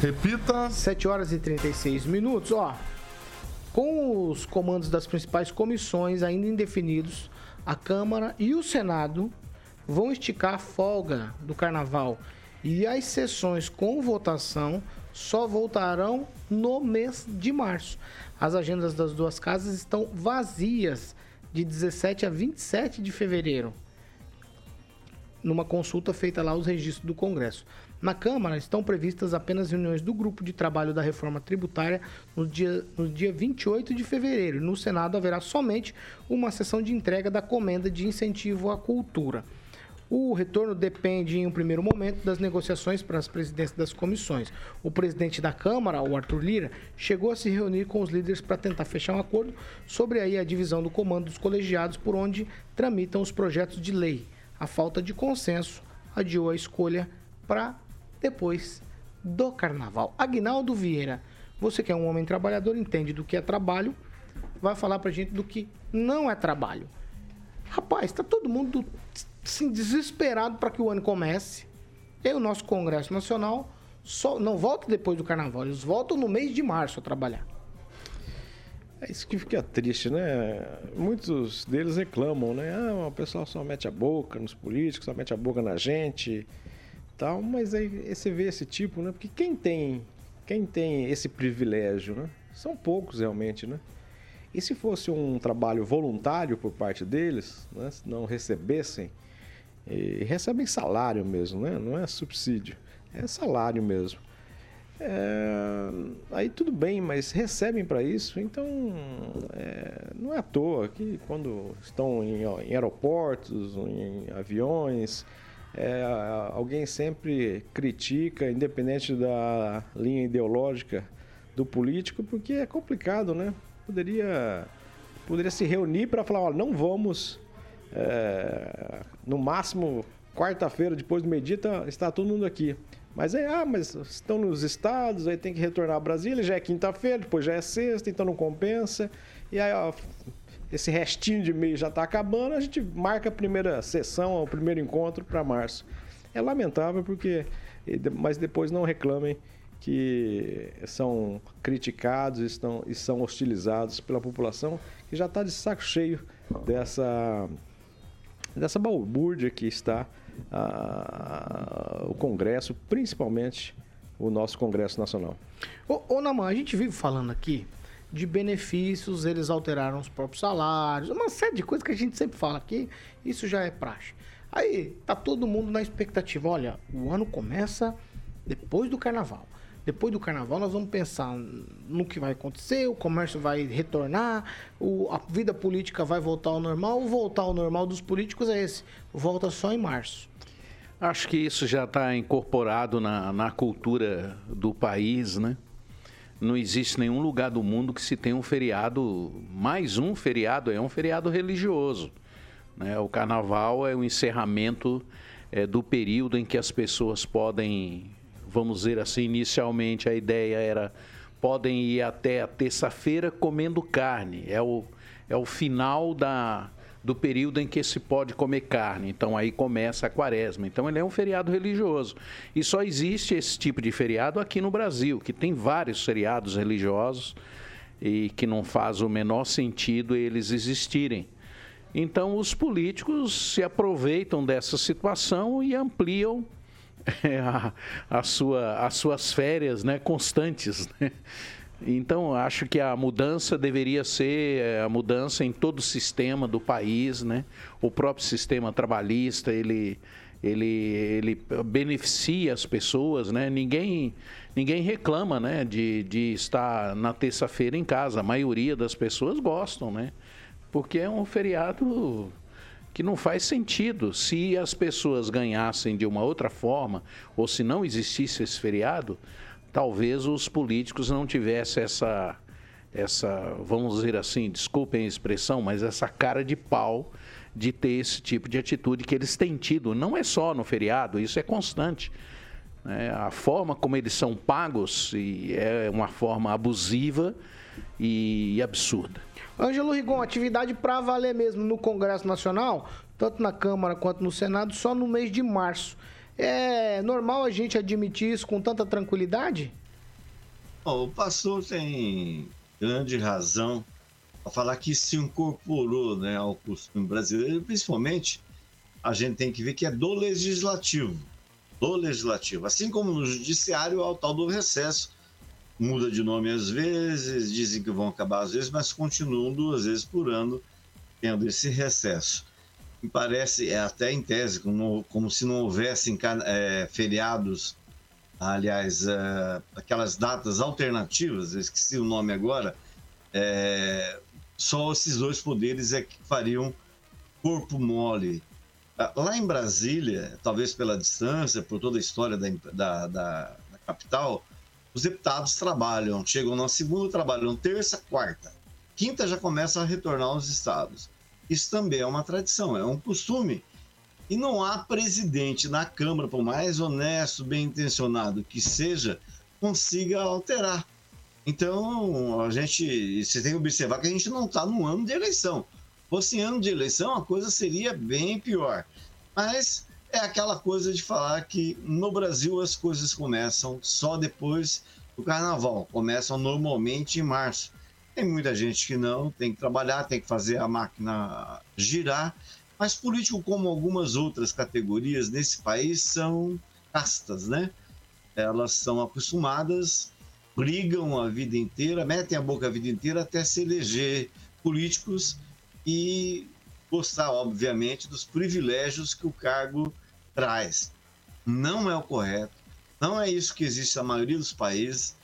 repita
7 horas e 36 minutos. Ó, com os comandos das principais comissões ainda indefinidos, a Câmara e o Senado vão esticar a folga do carnaval e as sessões com votação só voltarão no mês de março. As agendas das duas casas estão vazias de 17 a 27 de fevereiro numa consulta feita lá aos registros do Congresso. Na Câmara estão previstas apenas reuniões do grupo de trabalho da reforma tributária no dia, no dia 28 de fevereiro. No Senado haverá somente uma sessão de entrega da comenda de incentivo à cultura. O retorno depende, em um primeiro momento, das negociações para as presidências das comissões. O presidente da Câmara, o Arthur Lira, chegou a se reunir com os líderes para tentar fechar um acordo sobre aí a divisão do comando dos colegiados por onde tramitam os projetos de lei. A falta de consenso adiou a escolha para depois do carnaval. Agnaldo Vieira, você que é um homem trabalhador, entende do que é trabalho, vai falar pra gente do que não é trabalho. Rapaz, tá todo mundo assim, desesperado para que o ano comece. E o nosso Congresso Nacional só não volta depois do carnaval, eles voltam no mês de março a trabalhar.
É isso que fica triste, né? Muitos deles reclamam, né? Ah, o pessoal só mete a boca nos políticos, só mete a boca na gente, tal. Mas aí você vê esse tipo, né? Porque quem tem, quem tem esse privilégio, né? São poucos realmente, né? E se fosse um trabalho voluntário por parte deles, né? Se não recebessem, e recebem salário mesmo, né? Não é subsídio, é salário mesmo. É, aí tudo bem, mas recebem para isso, então é, não é à toa que quando estão em, em aeroportos, em aviões, é, alguém sempre critica, independente da linha ideológica do político, porque é complicado, né? Poderia, poderia se reunir para falar, ó, não vamos, é, no máximo quarta-feira, depois do meio-dia, tá- está todo mundo aqui. Mas aí, ah, mas estão nos estados, aí tem que retornar a Brasília, já é quinta-feira, depois já é sexta, então não compensa. E aí, ó, esse restinho de mês já está acabando, a gente marca a primeira sessão, o primeiro encontro para março. É lamentável porque, mas depois não reclamem que são criticados estão, e são hostilizados pela população que já está de saco cheio dessa dessa balbúrdia que está ah, o Congresso, principalmente o nosso Congresso Nacional.
Ô, ô a gente vive falando aqui de benefícios, eles alteraram os próprios salários, uma série de coisas que a gente sempre fala aqui, isso já é praxe. Aí, tá todo mundo na expectativa, olha, o ano começa depois do carnaval. Depois do carnaval nós vamos pensar no que vai acontecer, o comércio vai retornar, o- a vida política vai voltar ao normal. O voltar ao normal dos políticos é esse, volta só em março.
Acho que isso já está incorporado na, na cultura do país, né? Não existe nenhum lugar do mundo que se tenha um feriado, mais um feriado, é um feriado religioso. Né? O carnaval é o encerramento é, do período em que as pessoas podem, vamos dizer assim, inicialmente a ideia era podem ir até a terça-feira comendo carne. É o, é o final da, do período em que se pode comer carne. Então aí começa a quaresma. Então ele é um feriado religioso. E só existe esse tipo de feriado aqui no Brasil, que tem vários feriados religiosos e que não faz o menor sentido eles existirem. Então os políticos se aproveitam dessa situação e ampliam a, a sua, as suas férias né, constantes. né? Então, acho que a mudança deveria ser é, a mudança em todo o sistema do país, né? O próprio sistema trabalhista, ele, ele, ele beneficia as pessoas, né? Ninguém, ninguém reclama, né? De, de estar na terça-feira em casa. A maioria das pessoas gostam, né? Porque é um feriado que não faz sentido. Se as pessoas ganhassem de uma outra forma, ou se não existisse esse feriado, talvez os políticos não tivessem essa, essa, vamos dizer assim, desculpem a expressão, mas essa cara de pau de ter esse tipo de atitude que eles têm tido. Não é só no feriado, isso é constante. É, a forma como eles são pagos é uma forma abusiva e absurda.
Ângelo Rigon, atividade para valer mesmo no Congresso Nacional, tanto na Câmara quanto no Senado, só no mês de março. É normal a gente admitir isso com tanta tranquilidade?
o pastor tem grande razão a falar que se incorporou né, ao costume brasileiro, principalmente a gente tem que ver que é do legislativo. Do legislativo. Assim como no judiciário, ao tal do recesso. Muda de nome às vezes, dizem que vão acabar às vezes, mas continuam duas vezes por ano tendo esse recesso me parece, é até em tese, como, como se não houvessem é, feriados, aliás, é, aquelas datas alternativas, eu esqueci o nome agora, é, só esses dois poderes é que fariam corpo mole. Ah, lá em Brasília, talvez pela distância, por toda a história da, da, da, da capital, os deputados trabalham, chegam na segunda, trabalham terça, quarta. Quinta já começam a retornar aos estados. Isso também é uma tradição, é um costume. E não há presidente na Câmara, por mais honesto, bem intencionado que seja, consiga alterar. Então, a gente, você tem que observar que a gente não está no ano de eleição. Fosse ano de eleição, a coisa seria bem pior. Mas é aquela coisa de falar que no Brasil as coisas começam só depois do carnaval. Começam normalmente em março. Tem muita gente que não, tem que trabalhar, tem que fazer a máquina girar. Mas político, como algumas outras categorias nesse país, são castas, né? Elas são acostumadas, brigam a vida inteira, metem a boca a vida inteira até se eleger políticos e gostar, obviamente, dos privilégios que o cargo traz. Não é o correto, não é isso que existe na maioria dos países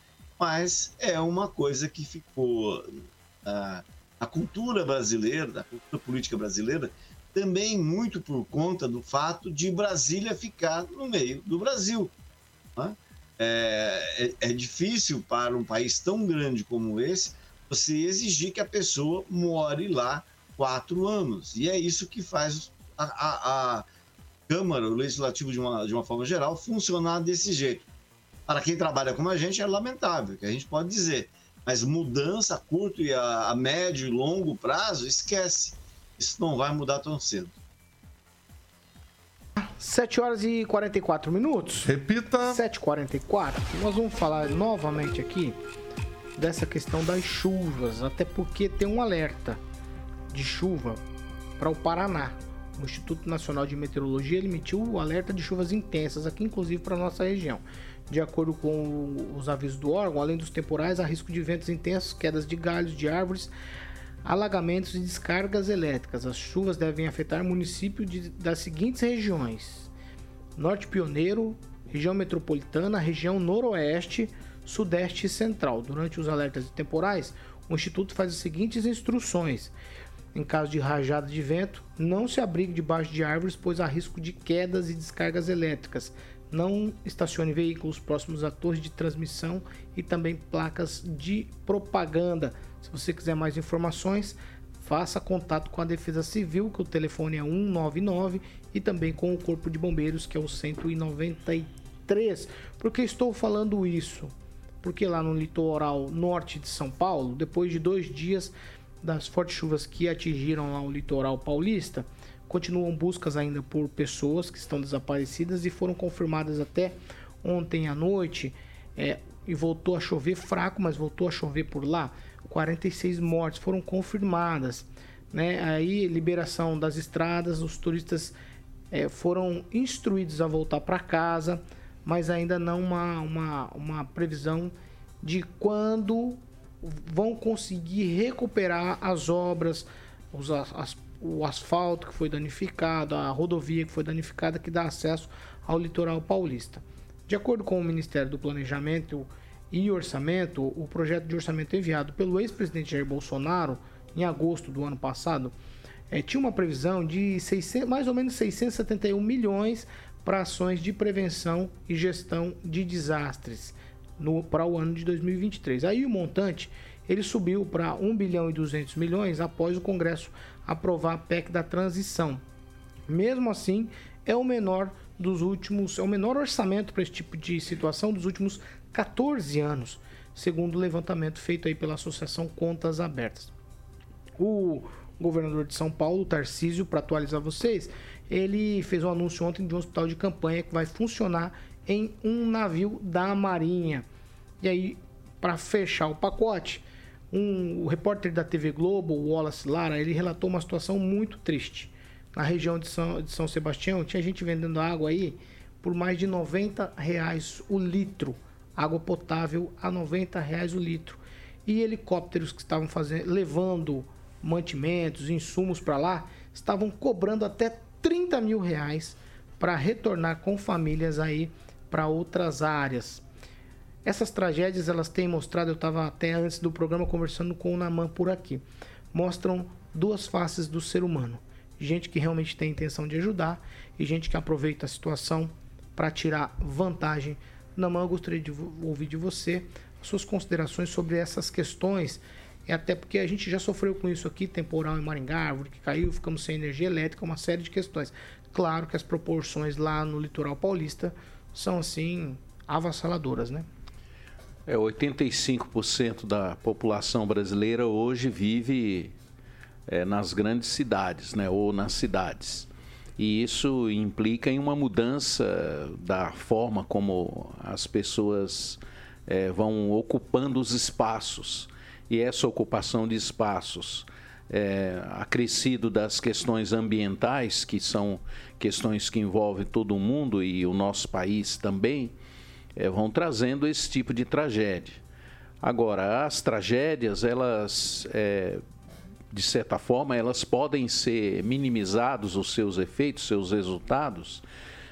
mas é uma coisa que ficou a, a cultura brasileira, a cultura política brasileira, também muito por conta do fato de Brasília ficar no meio do Brasil. Né? É, é, é, difícil para um país tão grande como esse você exigir que a pessoa more lá quatro anos. E é isso que faz a, a, a Câmara, o Legislativo, de uma, de uma forma geral, funcionar desse jeito para quem trabalha como a gente é lamentável, que a gente pode dizer. Mas mudança a curto e a, a médio e longo prazo, esquece. Isso não vai mudar tão cedo.
7 horas e 44 minutos.
Repita.
7h44. Nós vamos falar novamente aqui dessa questão das chuvas, até porque tem um alerta de chuva para o Paraná. O Instituto Nacional de Meteorologia emitiu o alerta de chuvas intensas aqui, inclusive para nossa região. De acordo com os avisos do órgão, além dos temporais, há risco de ventos intensos, quedas de galhos de árvores, alagamentos e descargas elétricas. As chuvas devem afetar municípios das seguintes regiões: Norte Pioneiro, região metropolitana, região noroeste, sudeste e central. Durante os alertas temporais, o Instituto faz as seguintes instruções. Em caso de rajada de vento, não se abrigue debaixo de árvores, pois há risco de quedas e descargas elétricas. Não estacione veículos próximos a torres de transmissão e também placas de propaganda. Se você quiser mais informações, faça contato com a Defesa Civil, que o telefone é 199, e também com o Corpo de Bombeiros, que é o 193. Por que estou falando isso? Porque lá no litoral norte de São Paulo, depois de dois dias das fortes chuvas que atingiram lá o litoral paulista, Continuam buscas ainda por pessoas que estão desaparecidas e foram confirmadas até ontem à noite. É, e voltou a chover fraco, mas voltou a chover por lá. 46 mortes foram confirmadas. Né? Aí, liberação das estradas, os turistas é, foram instruídos a voltar para casa, mas ainda não uma, uma, uma previsão de quando vão conseguir recuperar as obras, os, as, o asfalto que foi danificado, a rodovia que foi danificada, que dá acesso ao litoral paulista. De acordo com o Ministério do Planejamento e Orçamento, o projeto de orçamento enviado pelo ex-presidente Jair Bolsonaro em agosto do ano passado é, tinha uma previsão de 600, mais ou menos 671 milhões para ações de prevenção e gestão de desastres para o ano de 2023. Aí o montante ele subiu para 1 bilhão e 200 milhões após o Congresso aprovar a PEC da transição. Mesmo assim, é o menor dos últimos, é o menor orçamento para esse tipo de situação dos últimos 14 anos, segundo o levantamento feito aí pela Associação Contas Abertas. O governador de São Paulo, Tarcísio, para atualizar vocês, ele fez um anúncio ontem de um hospital de campanha que vai funcionar em um navio da Marinha. E aí, para fechar o pacote, um, o repórter da TV Globo, Wallace Lara, ele relatou uma situação muito triste. Na região de São, de São Sebastião, tinha gente vendendo água aí por mais de 90 reais o litro. Água potável a 90 reais o litro. E helicópteros que estavam fazendo, levando mantimentos, insumos para lá, estavam cobrando até 30 mil reais para retornar com famílias aí para outras áreas. Essas tragédias elas têm mostrado, eu estava até antes do programa conversando com o Naman por aqui, mostram duas faces do ser humano. Gente que realmente tem intenção de ajudar e gente que aproveita a situação para tirar vantagem. Naman, eu gostaria de ouvir de você suas considerações sobre essas questões é até porque a gente já sofreu com isso aqui, temporal em Maringá, árvore que caiu, ficamos sem energia elétrica, uma série de questões. Claro que as proporções lá no litoral paulista são assim avassaladoras, né?
É, 85% da população brasileira hoje vive é, nas grandes cidades, né, ou nas cidades. E isso implica em uma mudança da forma como as pessoas é, vão ocupando os espaços e essa ocupação de espaços é, acrescido das questões ambientais, que são questões que envolvem todo o mundo e o nosso país também, é, vão trazendo esse tipo de tragédia. Agora, as tragédias, elas, é, de certa forma, elas podem ser minimizados os seus efeitos, seus resultados,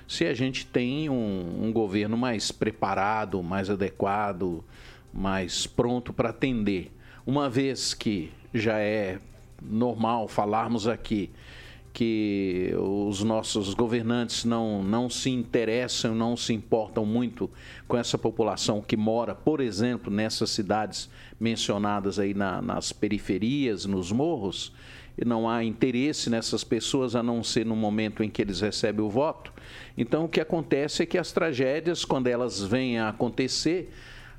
se a gente tem um, um governo mais preparado, mais adequado, mais pronto para atender uma vez que já é normal falarmos aqui que os nossos governantes não, não se interessam, não se importam muito com essa população que mora, por exemplo, nessas cidades mencionadas aí na, nas periferias, nos morros, e não há interesse nessas pessoas a não ser no momento em que eles recebem o voto. Então, o que acontece é que as tragédias, quando elas vêm a acontecer,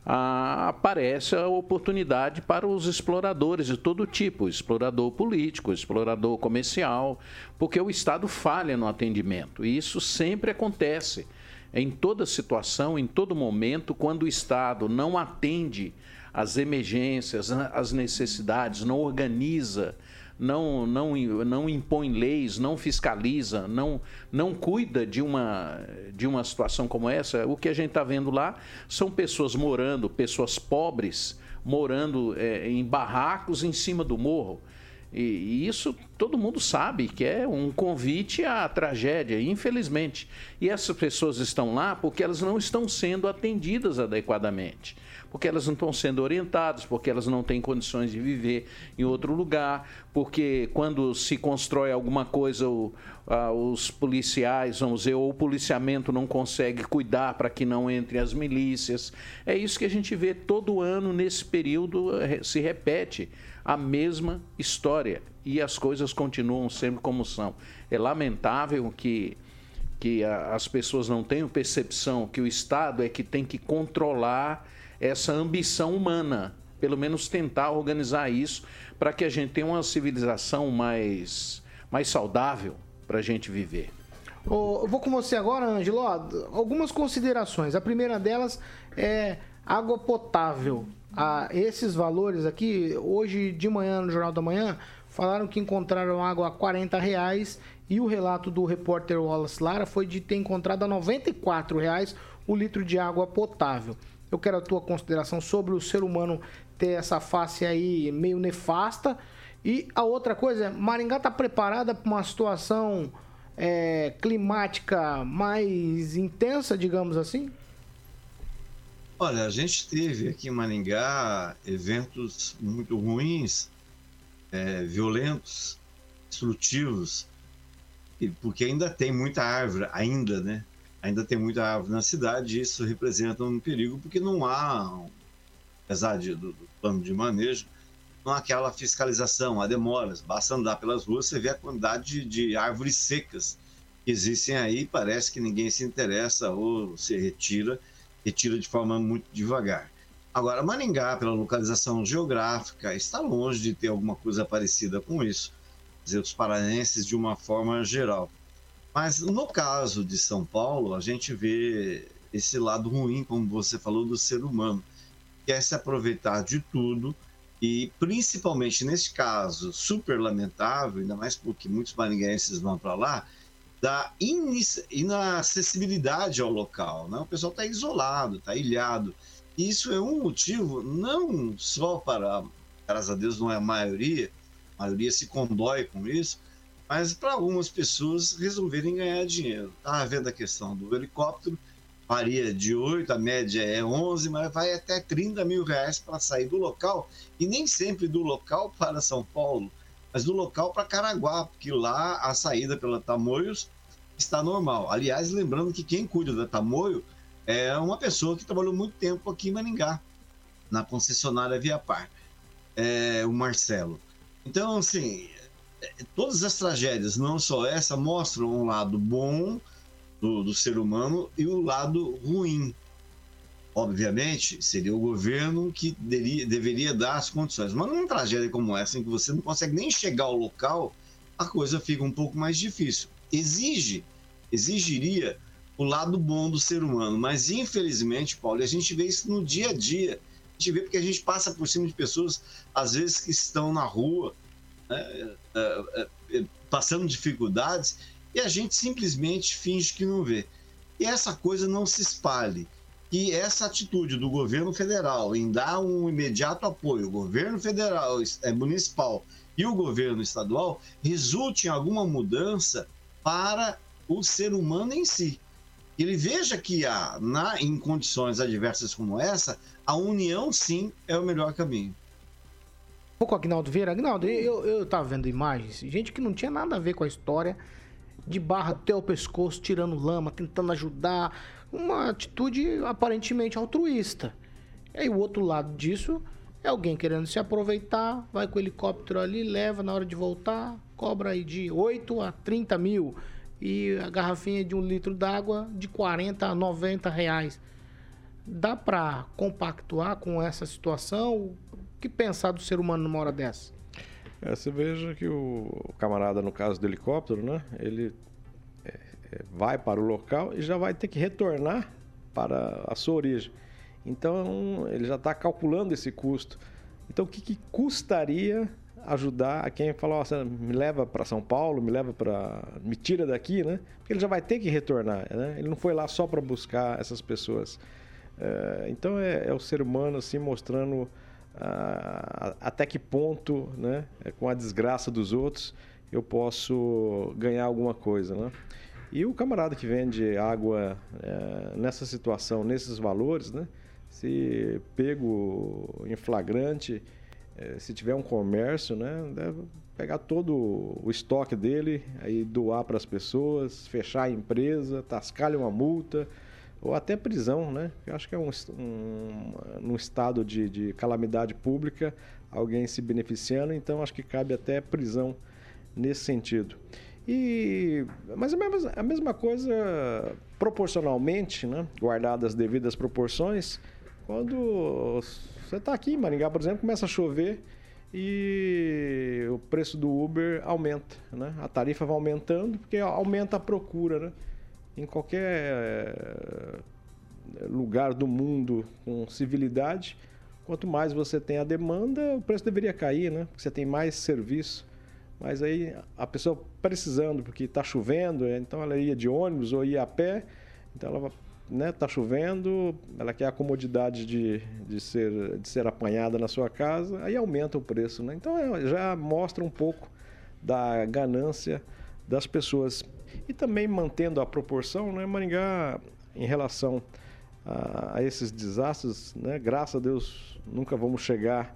aparece a oportunidade para os exploradores de todo tipo, explorador político, explorador comercial, porque o Estado falha no atendimento. E isso sempre acontece em toda situação, em todo momento, quando o Estado não atende às emergências, às necessidades, não organiza não, não, não impõe leis, não fiscaliza, não, não cuida de uma, de uma situação como essa, o que a gente está vendo lá são pessoas morando, pessoas pobres, morando é, em barracos em cima do morro. E, e, isso todo mundo sabe que é um convite à tragédia, infelizmente. E essas pessoas estão lá porque elas não estão sendo atendidas adequadamente porque elas não estão sendo orientadas, porque elas não têm condições de viver em outro lugar, porque quando se constrói alguma coisa, o, os policiais, vamos dizer, ou o policiamento não consegue cuidar para que não entrem as milícias. É isso que a gente vê todo ano nesse período, eh, se repete a mesma história e as coisas continuam sempre como são. É lamentável que que as pessoas não tenham percepção que o Estado é que tem que controlar essa ambição humana, pelo menos tentar organizar isso para que a gente tenha uma civilização mais, mais saudável para a gente viver.
Oh, vou com você agora, Ângelo. Algumas considerações. A primeira delas é água potável. Ah, esses valores aqui, hoje de manhã, no Jornal da Manhã, falaram que encontraram água a 40 reais e o relato do repórter Wallace Lara foi de ter encontrado a 94 reais o litro de água potável. Eu quero a tua consideração sobre o ser humano ter essa face aí meio nefasta. E a outra coisa, Maringá está preparada para uma situação é, climática mais intensa, digamos assim?
Olha, a gente teve aqui em Maringá eventos muito ruins, é, violentos, destrutivos, porque ainda tem muita árvore, ainda, né? Ainda tem muita árvore na cidade e isso representa um perigo, porque não há, apesar de, do, do plano de manejo, não há aquela fiscalização, há demoras. Basta andar pelas ruas, você vê a quantidade de, de árvores secas que existem aí, parece que ninguém se interessa ou se retira retira de forma muito devagar. Agora, Maringá, pela localização geográfica, está longe de ter alguma coisa parecida com isso. Dizer, os paranenses de uma forma geral. Mas no caso de São Paulo, a gente vê esse lado ruim, como você falou, do ser humano, que é se aproveitar de tudo e, principalmente nesse caso, super lamentável, ainda mais porque muitos maringuenses vão para lá, da inacessibilidade ao local. Né? O pessoal está isolado, está ilhado. E isso é um motivo não só para, graças a Deus, não é a maioria, a maioria se condói com isso, mas para algumas pessoas resolverem ganhar dinheiro. Estava vendo a questão do helicóptero, varia de 8, a média é 11, mas vai até 30 mil reais para sair do local, e nem sempre do local para São Paulo mas do local para Caraguá, porque lá a saída pela Tamoios está normal. Aliás, lembrando que quem cuida da Tamoio é uma pessoa que trabalhou muito tempo aqui em Maringá, na concessionária Via Par, é, o Marcelo. Então, assim, todas as tragédias, não só essa, mostram um lado bom do, do ser humano e o um lado ruim obviamente, seria o governo que deveria, deveria dar as condições. Mas numa tragédia como essa, em que você não consegue nem chegar ao local, a coisa fica um pouco mais difícil. Exige, exigiria o lado bom do ser humano, mas infelizmente, Paulo, a gente vê isso no dia a dia. A gente vê porque a gente passa por cima de pessoas, às vezes, que estão na rua, né, é, é, é, passando dificuldades, e a gente simplesmente finge que não vê. E essa coisa não se espalhe que essa atitude do governo federal em dar um imediato apoio, o governo federal, municipal e o governo estadual, resulte em alguma mudança para o ser humano em si. Ele veja que há, na, em condições adversas como essa, a união sim é o melhor caminho.
Pouco, Agnaldo Vieira. Agnaldo, eu, eu tava vendo imagens, gente que não tinha nada a ver com a história, de barra até o pescoço, tirando lama, tentando ajudar, uma atitude aparentemente altruísta. E aí o outro lado disso é alguém querendo se aproveitar, vai com o helicóptero ali, leva na hora de voltar, cobra aí de 8 a 30 mil e a garrafinha de um litro d'água de 40 a 90 reais. Dá para compactuar com essa situação? Que pensar do ser humano numa hora dessa?
É, você veja que o camarada, no caso do helicóptero, né? Ele vai para o local e já vai ter que retornar para a sua origem. Então ele já está calculando esse custo. Então o que, que custaria ajudar a quem fala, oh, me leva para São Paulo, me leva para, me tira daqui, né? Porque ele já vai ter que retornar, né? Ele não foi lá só para buscar essas pessoas. É, então é, é, o ser humano assim mostrando ah, até que ponto, né? Com a desgraça dos outros eu posso ganhar alguma coisa, né? E o camarada que vende água é, nessa situação, nesses valores, né? Se pego em flagrante, é, se tiver um comércio, né? Deve pegar todo o estoque dele, aí doar para as pessoas, fechar a empresa, tascar-lhe uma multa ou até prisão, né? Eu acho que é um, um, num estado de, de calamidade pública alguém se beneficiando, então acho que cabe até prisão nesse sentido. E, mas a mesma, a mesma coisa proporcionalmente, né? guardadas as devidas proporções, quando você está aqui em Maringá, por exemplo, começa a chover e o preço do Uber aumenta, né? A tarifa vai aumentando porque aumenta a procura, né? Em qualquer eh, lugar do mundo com civilidade, quanto mais você tem a demanda, o preço deveria cair, né? Porque você tem mais serviço. Mas aí a pessoa precisando, porque está chovendo, é, então ela ia de ônibus ou ia a pé, então ela né, tá chovendo, ela quer a comodidade de, de, ser, de ser apanhada na sua casa, aí aumenta o preço, né? Então é, já mostra um pouco da ganância das pessoas. E também mantendo a proporção, né, Maringá, em relação a, a esses desastres, né, graças a Deus nunca vamos chegar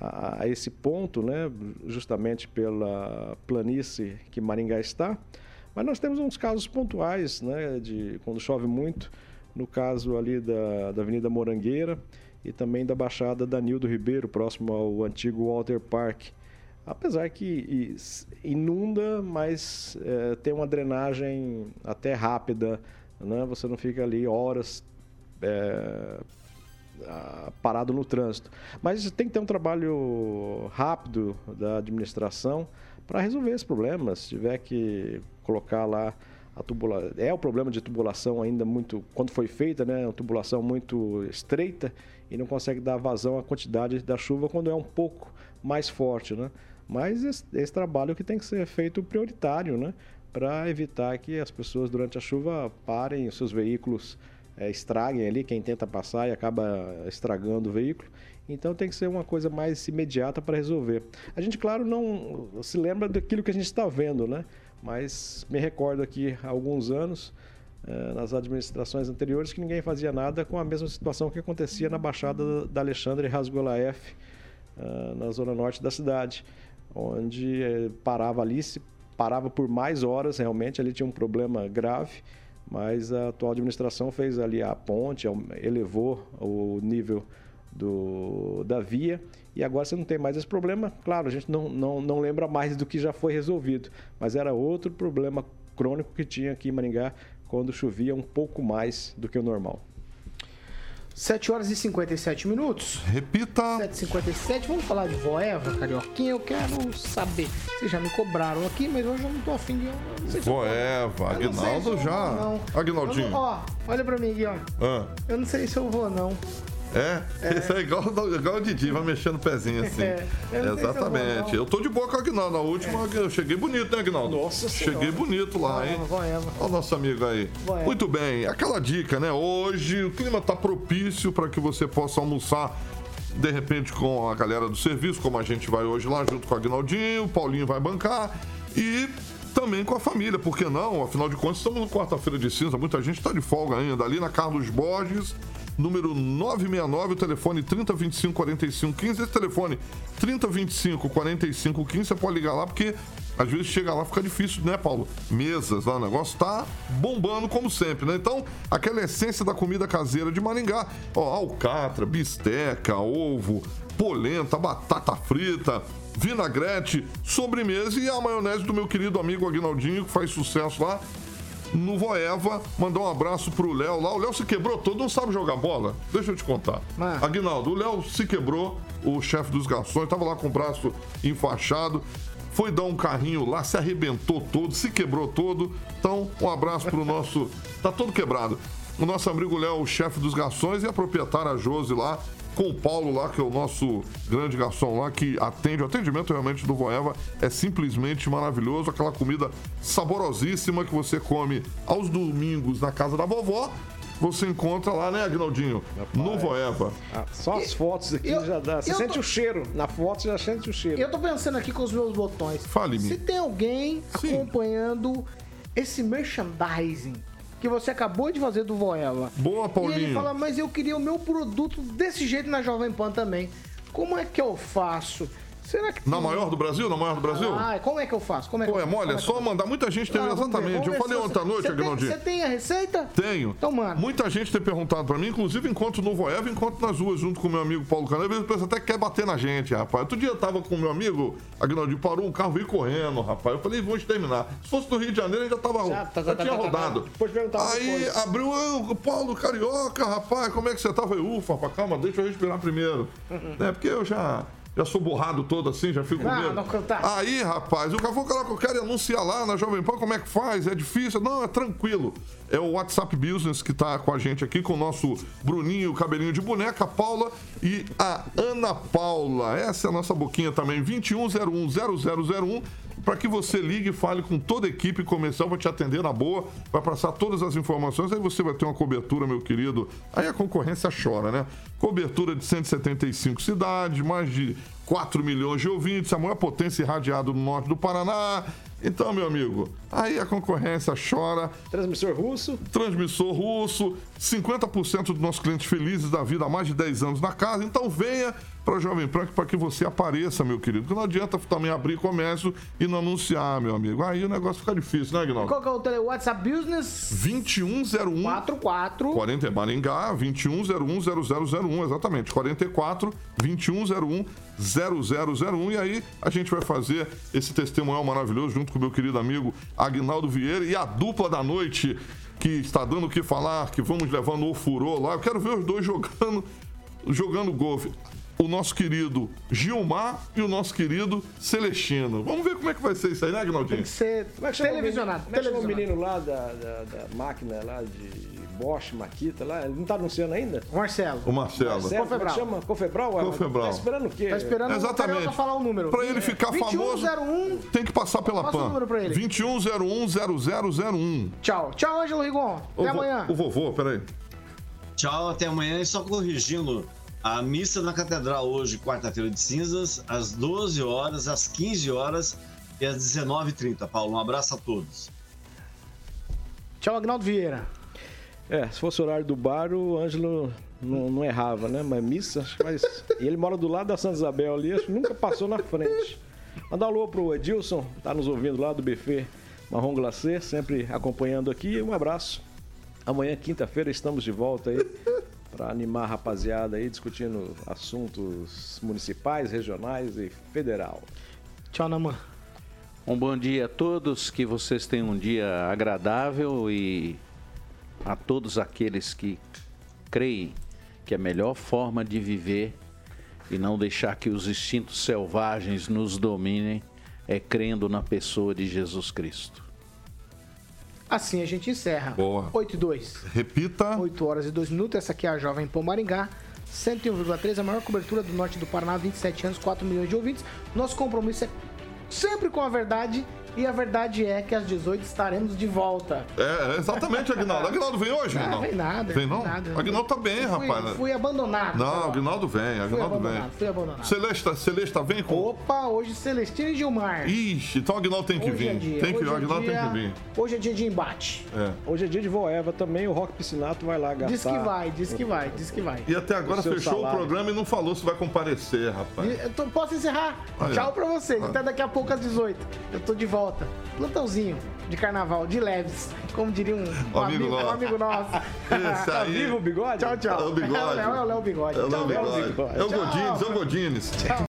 a, a, esse ponto, né, justamente pela planície que Maringá está. Mas nós temos uns casos pontuais, né, de quando chove muito, no caso ali da, da Avenida Morangueira e também da Baixada Danildo Ribeiro, próximo ao antigo Walter Park. Apesar que inunda, mas é, tem uma drenagem até rápida, né? Você não fica ali horas é, parado no trânsito. Mas tem que ter um trabalho rápido da administração para resolver esse problema. Se tiver que colocar lá a tubulação. É o problema de tubulação ainda muito. Quando foi feita, né? Uma tubulação muito estreita e não consegue dar vazão à quantidade da chuva quando é um pouco mais forte, né? Mas esse, esse trabalho que tem que ser feito prioritário, né? Para evitar que as pessoas durante a chuva parem os seus veículos, é, estraguem ali, quem tenta passar e acaba estragando o veículo. Então tem que ser uma coisa mais imediata para resolver. A gente, claro, não se lembra daquilo que a gente está vendo, né? Mas me recordo aqui há alguns anos, eh, nas administrações anteriores, que ninguém fazia nada com a mesma situação que acontecia na Baixada da Alexandre Rasgolaef, eh, na zona norte da cidade onde eh, parava ali, se parava por mais horas, realmente ali tinha um problema grave, mas a atual administração fez ali a ponte, elevou o nível do, da via e agora você não tem mais esse problema. Claro, a gente não, não, não lembra mais do que já foi resolvido, mas era outro problema crônico que tinha aqui em Maringá quando chovia um pouco mais do que o normal.
7 horas e 57 minutos.
Repita.
7h57. Vamos falar de Voeva, Carioquinha. Eu quero saber. Vocês já me cobraram aqui, mas hoje eu não tô afim de.
Voeva, Agnaldo já. Agnaldinho.
Ó, olha pra mim aqui, ó. Ah. Eu não sei se eu vou, não.
É, é. isso é igual, igual o Didi, vai mexendo o pezinho assim. É, Exatamente. Eu, eu, tô de boa com o Agnaldo. Na última, é. eu cheguei bonito, né, Agnaldo?
Nossa
Cheguei bonito lá, hein? Olha o nosso amigo aí. Muito bem, aquela dica, né? Hoje o clima tá propício para que você possa almoçar de repente com a galera do serviço, como a gente vai hoje lá junto com o Agnaldinho, o Paulinho vai bancar e também com a família, por que não? Afinal de contas, estamos na quarta-feira de cinza, muita gente está de folga ainda. Ali na Carlos Borges, número 969, o telefone 3025 45 15. Esse telefone 3025 45 15, você pode ligar lá porque às vezes chega lá fica difícil, né, Paulo? Mesas lá, o negócio tá bombando como sempre, né? Então, aquela essência da comida caseira de Maringá, ó, alcatra, bisteca, ovo, polenta, batata frita, vinagrete, sobremesa e a maionese do meu querido amigo Aguinaldinho, que faz sucesso lá no Voeva. Mandar um abraço pro Léo lá. O Léo se quebrou todo, não sabe jogar bola. Deixa eu te contar. Mas... Aguinaldo, o Léo se quebrou, o chefe dos garçons, tava lá com o braço enfaixado. Foi dar um carrinho lá, se arrebentou todo, se quebrou todo. Então, um abraço pro nosso. Tá todo quebrado. O nosso amigo Léo, o chefe dos garçons, e a proprietária Josi lá, com o Paulo lá, que é o nosso grande garçom lá, que atende. O atendimento realmente do Voeva é simplesmente maravilhoso. Aquela comida saborosíssima que você come aos domingos na casa da vovó você encontra lá, né, Agnaldinho? No Voeva.
Ah, só as fotos aqui eu, já dá. Você sente tô... o cheiro. Na foto você já sente o cheiro.
Eu tô pensando aqui com os meus botões.
Fale-me.
Se tem alguém Sim. acompanhando esse merchandising que você acabou de fazer do Voela.
Boa, Paulinho.
E ele fala, mas eu queria o meu produto desse jeito na Jovem Pan também. Como é que eu faço?
Será que. Na maior do Brasil? Na maior do Brasil?
Ah, como é que eu faço? Como é que
Pô,
é
mole, é só mandar. Muita gente tem. Ah, exatamente. eu falei ontem à noite, Agnaldinho.
Você tem a receita?
Tenho.
Então, mano.
Muita gente tem perguntado pra mim, inclusive encontro no Voeva, encontro nas ruas junto com o meu amigo Paulo Canela. Às vezes pensa até que quer bater na gente, rapaz. Outro dia eu tava com o meu amigo, Agnaldinho, parou um carro, veio correndo, rapaz. Eu falei, vamos terminar. Se fosse do Rio de Janeiro, ele já tava. Já, tá, já tá, tinha tá, rodado. Aí abriu, o Paulo Carioca, rapaz, como é que você tá? Eu falei, ufa, rapaz, calma, deixa eu respirar primeiro. né? Porque eu já já sou borrado todo assim, já fico com medo. Não, cantar. Aí, rapaz, o falou, cara, eu quero anunciar lá na Jovem Pan, como é que faz? É difícil? Não, é tranquilo. É o WhatsApp Business que tá com a gente aqui, com o nosso Bruninho, cabelinho de boneca, a Paula e a Ana Paula. Essa é a nossa boquinha também, 21010001 para que você ligue e fale com toda a equipe comercial, vai te atender na boa, vai passar todas as informações, aí você vai ter uma cobertura, meu querido. Aí a concorrência chora, né? Cobertura de 175 cidades, mais de 4 milhões de ouvintes, a maior potência irradiada no norte do Paraná. Então, meu amigo, aí a concorrência chora.
Transmissor russo.
Transmissor russo, 50% dos nossos clientes felizes da vida há mais de 10 anos na casa. Então venha para a Jovem Pan para que você apareça, meu querido. Porque não adianta também abrir comércio e não anunciar, meu amigo. Aí o negócio fica difícil, né, Aguinaldo?
Qual que é o tele WhatsApp Business?
2101
44
40 Maringá, 21010001, exatamente. 44 2101 0001 e aí a gente vai fazer esse testemunhal maravilhoso junto com o meu querido amigo Agnaldo Vieira e a dupla da noite que está dando o que falar, que vamos levando o furor lá. Eu quero ver os dois jogando jogando golfe. O nosso querido Gilmar e o nosso querido Celestino. Vamos ver como é que vai ser isso aí, né, Agnaldinho?
Tem que ser
Como é que o
televisionado.
Como é que o menino lá da, da, da máquina lá de Bosch, Maquita lá? Ele não tá anunciando ainda?
Marcelo.
O Marcelo.
Marcelo, é
Confebral.
chama? Confebral?
Confebral.
Tá esperando o quê?
Tá esperando o
Exatamente.
Carioca falar o número.
Pra ele ficar
2101.
famoso, tem que passar pela
Passa o
PAN.
número pra ele.
21010001.
Tchau. Tchau, Ângelo Rigon.
O
Até
vo-
amanhã.
O vovô, peraí.
Tchau, até amanhã. E só corrigindo, a missa na Catedral hoje, quarta-feira de cinzas, às 12 horas, às 15 horas e às 19h30. Paulo, um abraço a todos.
Tchau, Agnaldo Vieira.
É, se fosse o horário do bar, o Ângelo não, não errava, né? Mas missa, acho que faz... E ele mora do lado da Santa Isabel ali, acho que nunca passou na frente. Mandar um alô pro Edilson, tá nos ouvindo lá do buffet Marrom Glacê, sempre acompanhando aqui. Um abraço. Amanhã, quinta-feira, estamos de volta aí para animar a rapaziada aí, discutindo assuntos municipais, regionais e federal.
Tchau, Namã.
Um bom dia a todos, que vocês tenham um dia agradável e a todos aqueles que creem que a melhor forma de viver e não deixar que os instintos selvagens nos dominem é crendo na pessoa de Jesus Cristo.
Assim a gente encerra.
Boa.
8 e 2.
Repita.
8 horas e 2 minutos. Essa aqui é a Jovem Pan Maringá. 101,3, a maior cobertura do norte do Paraná, 27 anos, 4 milhões de ouvintes. Nosso compromisso é sempre com a verdade. E a verdade é que às 18 estaremos de volta.
É, é exatamente, Aguinaldo. Aguinaldo vem hoje,
Ah,
Aguinaldo?
vem nada.
Vem não?
nada.
Aguinaldo tá bem,
Eu fui,
rapaz.
Fui abandonado.
Não, Aguinaldo vem,
Fui
Aguinaldo vem.
fui abandonado.
Celeste, Celeste vem com.
Opa, hoje Celestino e Gilmar.
Ixi, então o Aguinaldo tem que
Hoje é
vir.
dia,
tem que
hoje
vir, o
é
Aguinaldo tem
dia-
que vir.
Hoje é dia de embate.
É.
Hoje é dia de Voeva também, o Rock Piscinato vai lá gastar.
Diz que vai, diz que vai, diz que vai.
E até agora
O
fechou
salário.
o programa e não falou se vai comparecer, rapaz.
Eu tô- posso encerrar?
Olha.
Tchau pra vocês. Até daqui a pouco às 18. Eu tô de volta. Plantãozinho de carnaval, de leves. Como diria um, um
Amigo
amigo,
nosso.
um amigo nosso. Tá vivo o bigode? Tchau, tchau.
É o bigode.
É o Léo, Bigode.
É o Léo Bigode. É o. Godines, é o Godines.